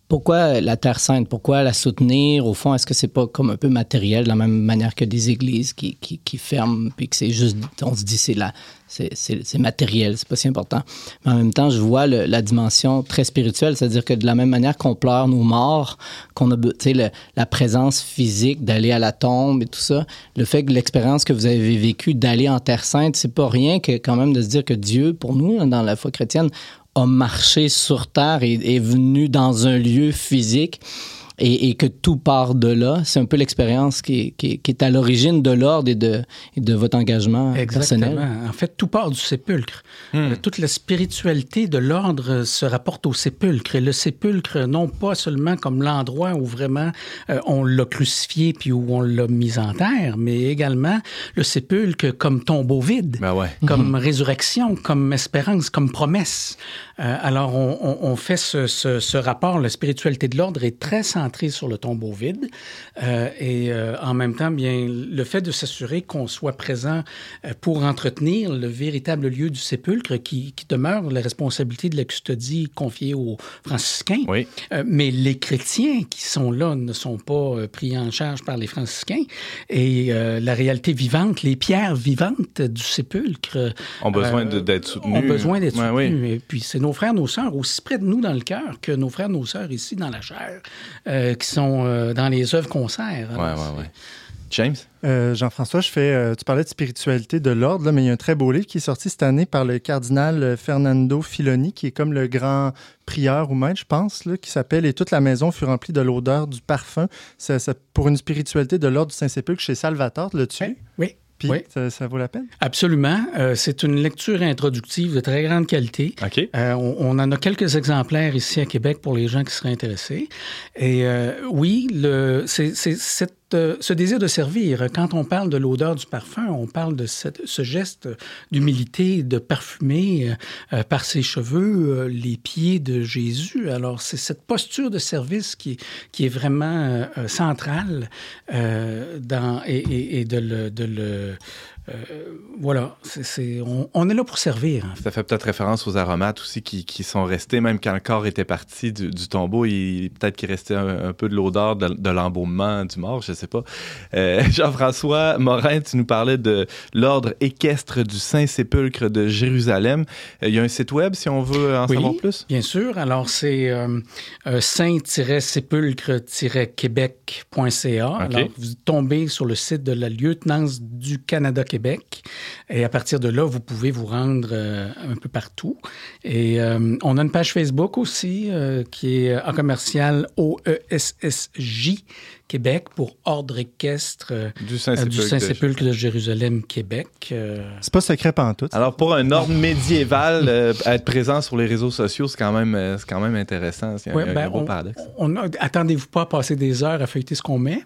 S5: pourquoi la Terre Sainte? Pourquoi la soutenir? Au fond, est-ce que c'est pas comme un peu matériel, de la même manière que des églises qui, qui, ferment, puis que c'est juste, on se dit, c'est la, c'est, matériel, c'est pas si important. Mais en même temps, je vois la dimension très spirituelle, c'est-à-dire que de la même manière qu'on pleure nos morts, qu'on a, tu sais, la présence physique d'aller à la tombe et tout ça, le fait que l'expérience que vous avez vécue d'aller en Terre Sainte, c'est pas rien que quand même de se dire que Dieu, pour nous, dans la foi chrétienne, a marché sur terre et est venu dans un lieu physique et, et que tout part de là. C'est un peu l'expérience qui, est- qui est- qui est à l'origine de l'ordre et de, et de votre engagement
S6: Exactement.
S5: personnel.
S6: En fait, tout part du sépulcre. Euh, toute la spiritualité de l'ordre se rapporte au sépulcre. Et le sépulcre, non pas seulement comme l'endroit où vraiment euh, on l'a crucifié puis où on l'a mis en terre, mais également le sépulcre comme tombeau vide,
S2: Ben ouais.
S6: comme résurrection, comme espérance, comme promesse. Euh, alors, on, on- on fait ce, ce- ce rapport. La spiritualité de l'ordre est très centrée sur le tombeau vide. Euh, et euh, en même temps, bien, le fait de s'assurer qu'on soit présent euh, pour entretenir le véritable lieu du sépulcre qui, qui demeure la responsabilité de la custodie confiée aux franciscains.
S2: Oui.
S6: Mais les chrétiens qui sont là ne sont pas pris en charge par les franciscains. Et la réalité vivante, les pierres vivantes du sépulcre
S2: Ont besoin d'être soutenus.
S6: Ont besoin d'être
S2: Ouais, oui.
S6: soutenus. Et puis, c'est nos frères, nos sœurs, aussi près de nous dans le cœur que nos frères, nos sœurs ici dans la chair, euh, qui sont euh, dans les œuvres qu'on sert.
S2: Ouais,
S6: Alors,
S2: ouais, ouais. James?
S3: Euh, Jean-François, je fais, euh, tu parlais de spiritualité de l'ordre, mais il y a un très beau livre qui est sorti cette année par le cardinal Fernando Filoni, qui est comme le grand prieur ou maître, je pense, là, qui s'appelle Et toute la maison fut remplie de l'odeur du parfum. Ça- pour une spiritualité de l'ordre du Saint-Sépulcre chez Salvatore, là-dessus.
S6: Oui, oui.
S3: Puis
S6: oui.
S3: ça, ça vaut la peine?
S6: Absolument. Euh, c'est une lecture introductive de très grande qualité.
S2: OK.
S6: Euh, on, on en a quelques exemplaires ici à Québec pour les gens qui seraient intéressés. Et euh, oui, le, c'est, c'est cette, ce désir de servir. Quand on parle de l'odeur du parfum, on parle de ce geste d'humilité, de parfumer euh, par ses cheveux euh, les pieds de Jésus. Alors, c'est cette posture de service qui, est vraiment euh, centrale dans, et. De le euh, voilà, on, on est là pour servir. en fait.
S2: Ça fait peut-être référence aux aromates aussi qui, qui sont restés, même quand le corps était parti du, du tombeau, peut-être qu'il restait un, un peu de l'odeur de, de l'embaumement du mort, je sais pas. Euh, *laughs* Jean-François Morin, tu nous parlais de l'ordre équestre du Saint-Sépulcre de Jérusalem. Euh, Il y a un site web si on veut en
S6: Oui.
S2: savoir plus?
S6: Bien sûr. Alors, c'est saint-sépulcre-québec.ca. Alors, vous tombez sur le site de la lieutenance du Canada-Québec. Et à partir de là, vous pouvez vous rendre euh, un peu partout. Et euh, on a une page Facebook aussi euh, qui est en commercial OESSJ Québec pour Ordre équestre euh,
S2: Du Saint-Sépulcre. de
S6: Jérusalem, Québec. Euh,
S3: C'est pas secret pantoute.
S2: Alors, pour un ordre médiéval, euh, être présent sur les réseaux sociaux, c'est quand même, euh, c'est quand même intéressant. C'est un,
S6: Ouais,
S2: un
S6: ben,
S2: gros
S6: on-
S2: paradoxe.
S6: Attendez-vous pas à passer des heures à feuilleter ce qu'on met.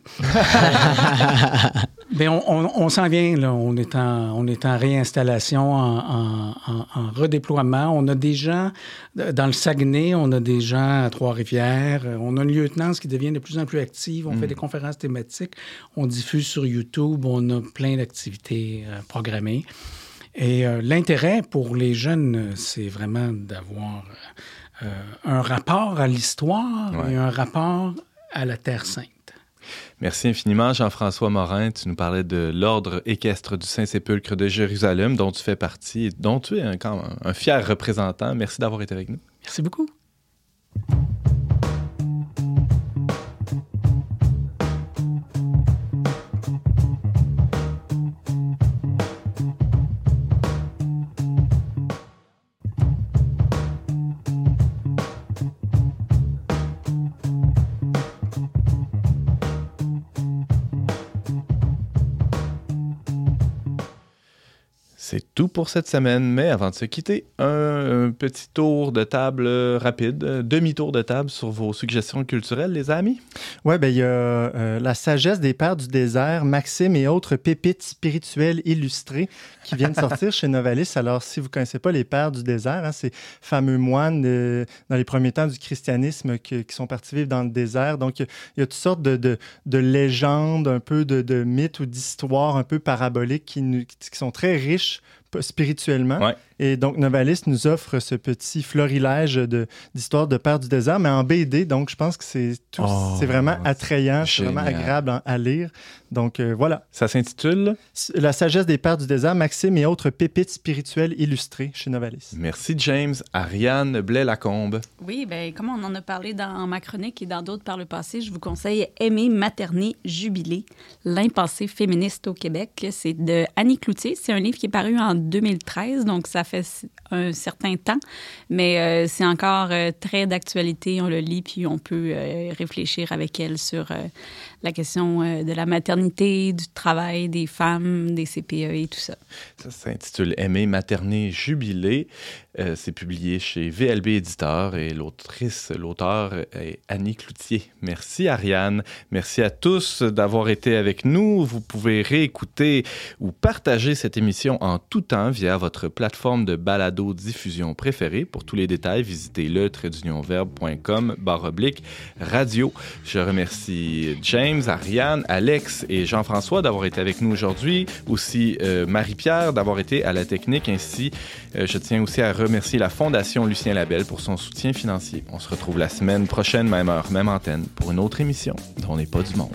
S6: Mais *laughs* on, on- on s'en vient, là. On est en, on est en réinstallation, en, en- en- en redéploiement. On a des gens dans le Saguenay, on a des gens à Trois-Rivières. On a une lieutenance qui devient de plus en plus active. On fait des conférences thématiques. On diffuse sur YouTube. On a plein d'activités euh, programmées. Et euh, l'intérêt pour les jeunes, c'est vraiment d'avoir euh, euh, un rapport à l'histoire
S2: Ouais.
S6: et un rapport à la Terre Sainte.
S2: Merci infiniment, Jean-François Morin. Tu nous parlais de l'ordre équestre du Saint-Sépulcre de Jérusalem, dont tu fais partie et dont tu es un, quand même un fier représentant. Merci d'avoir été avec nous.
S6: Merci beaucoup.
S2: Pour cette semaine, mais avant de se quitter, un, un petit tour de table euh, rapide, euh, demi-tour de table sur vos suggestions culturelles, les amis.
S3: Oui, ben, il y a euh, La sagesse des pères du désert, Maxime et autres pépites spirituelles illustrées qui viennent *laughs* sortir chez Novalis. Alors, si vous ne connaissez pas les pères du désert, hein, ces fameux moines euh, dans les premiers temps du christianisme qui, qui sont partis vivre dans le désert. Donc, il y a toutes sortes de, de, de légendes, un peu de, de mythes ou d'histoires un peu paraboliques qui, sont très riches spirituellement. Et donc, Novalis nous offre ce petit florilège de- d'histoires de pères du désert, mais en BD. Donc, je pense que c'est
S2: Oh,
S3: c'est vraiment attrayant, c'est vraiment agréable à, lire. Donc, euh, voilà.
S2: Ça s'intitule?
S3: La sagesse des pères du désert, Maxime et autres pépites spirituelles illustrées chez Novalis.
S2: Merci James, Ariane Blais-Lacombe.
S4: Oui, ben comme on en a parlé dans ma chronique et dans d'autres par le passé, je vous conseille Aimer, materner, jubiler, l'impensé féministe au Québec. C'est de Annie Cloutier. C'est un livre qui est paru en 2013, donc ça fait un certain temps, mais euh, c'est encore euh, très d'actualité. On le lit, puis on peut euh, réfléchir avec elle sur la question euh, de la maternité, du travail des femmes, des CPE et tout ça.
S2: Ça s'intitule Aimer, materner, jubilé. Euh, c'est publié chez VLB Éditeur et l'autrice, l'auteur est Annie Cloutier. Merci Ariane. Merci à tous d'avoir été avec nous. Vous pouvez réécouter ou partager cette émission en tout temps via votre plateforme de balado diffusion préférée. Pour tous les détails, visitez le radio. Je remercie James, Ariane, Alex et Jean-François d'avoir été avec nous aujourd'hui. Aussi euh, Marie-Pierre d'avoir été à la technique. Ainsi, euh, je tiens aussi à remercier la Fondation Lucien Labelle pour son soutien financier. On se retrouve la semaine prochaine, même heure, même antenne, pour une autre émission dont n'est pas du monde.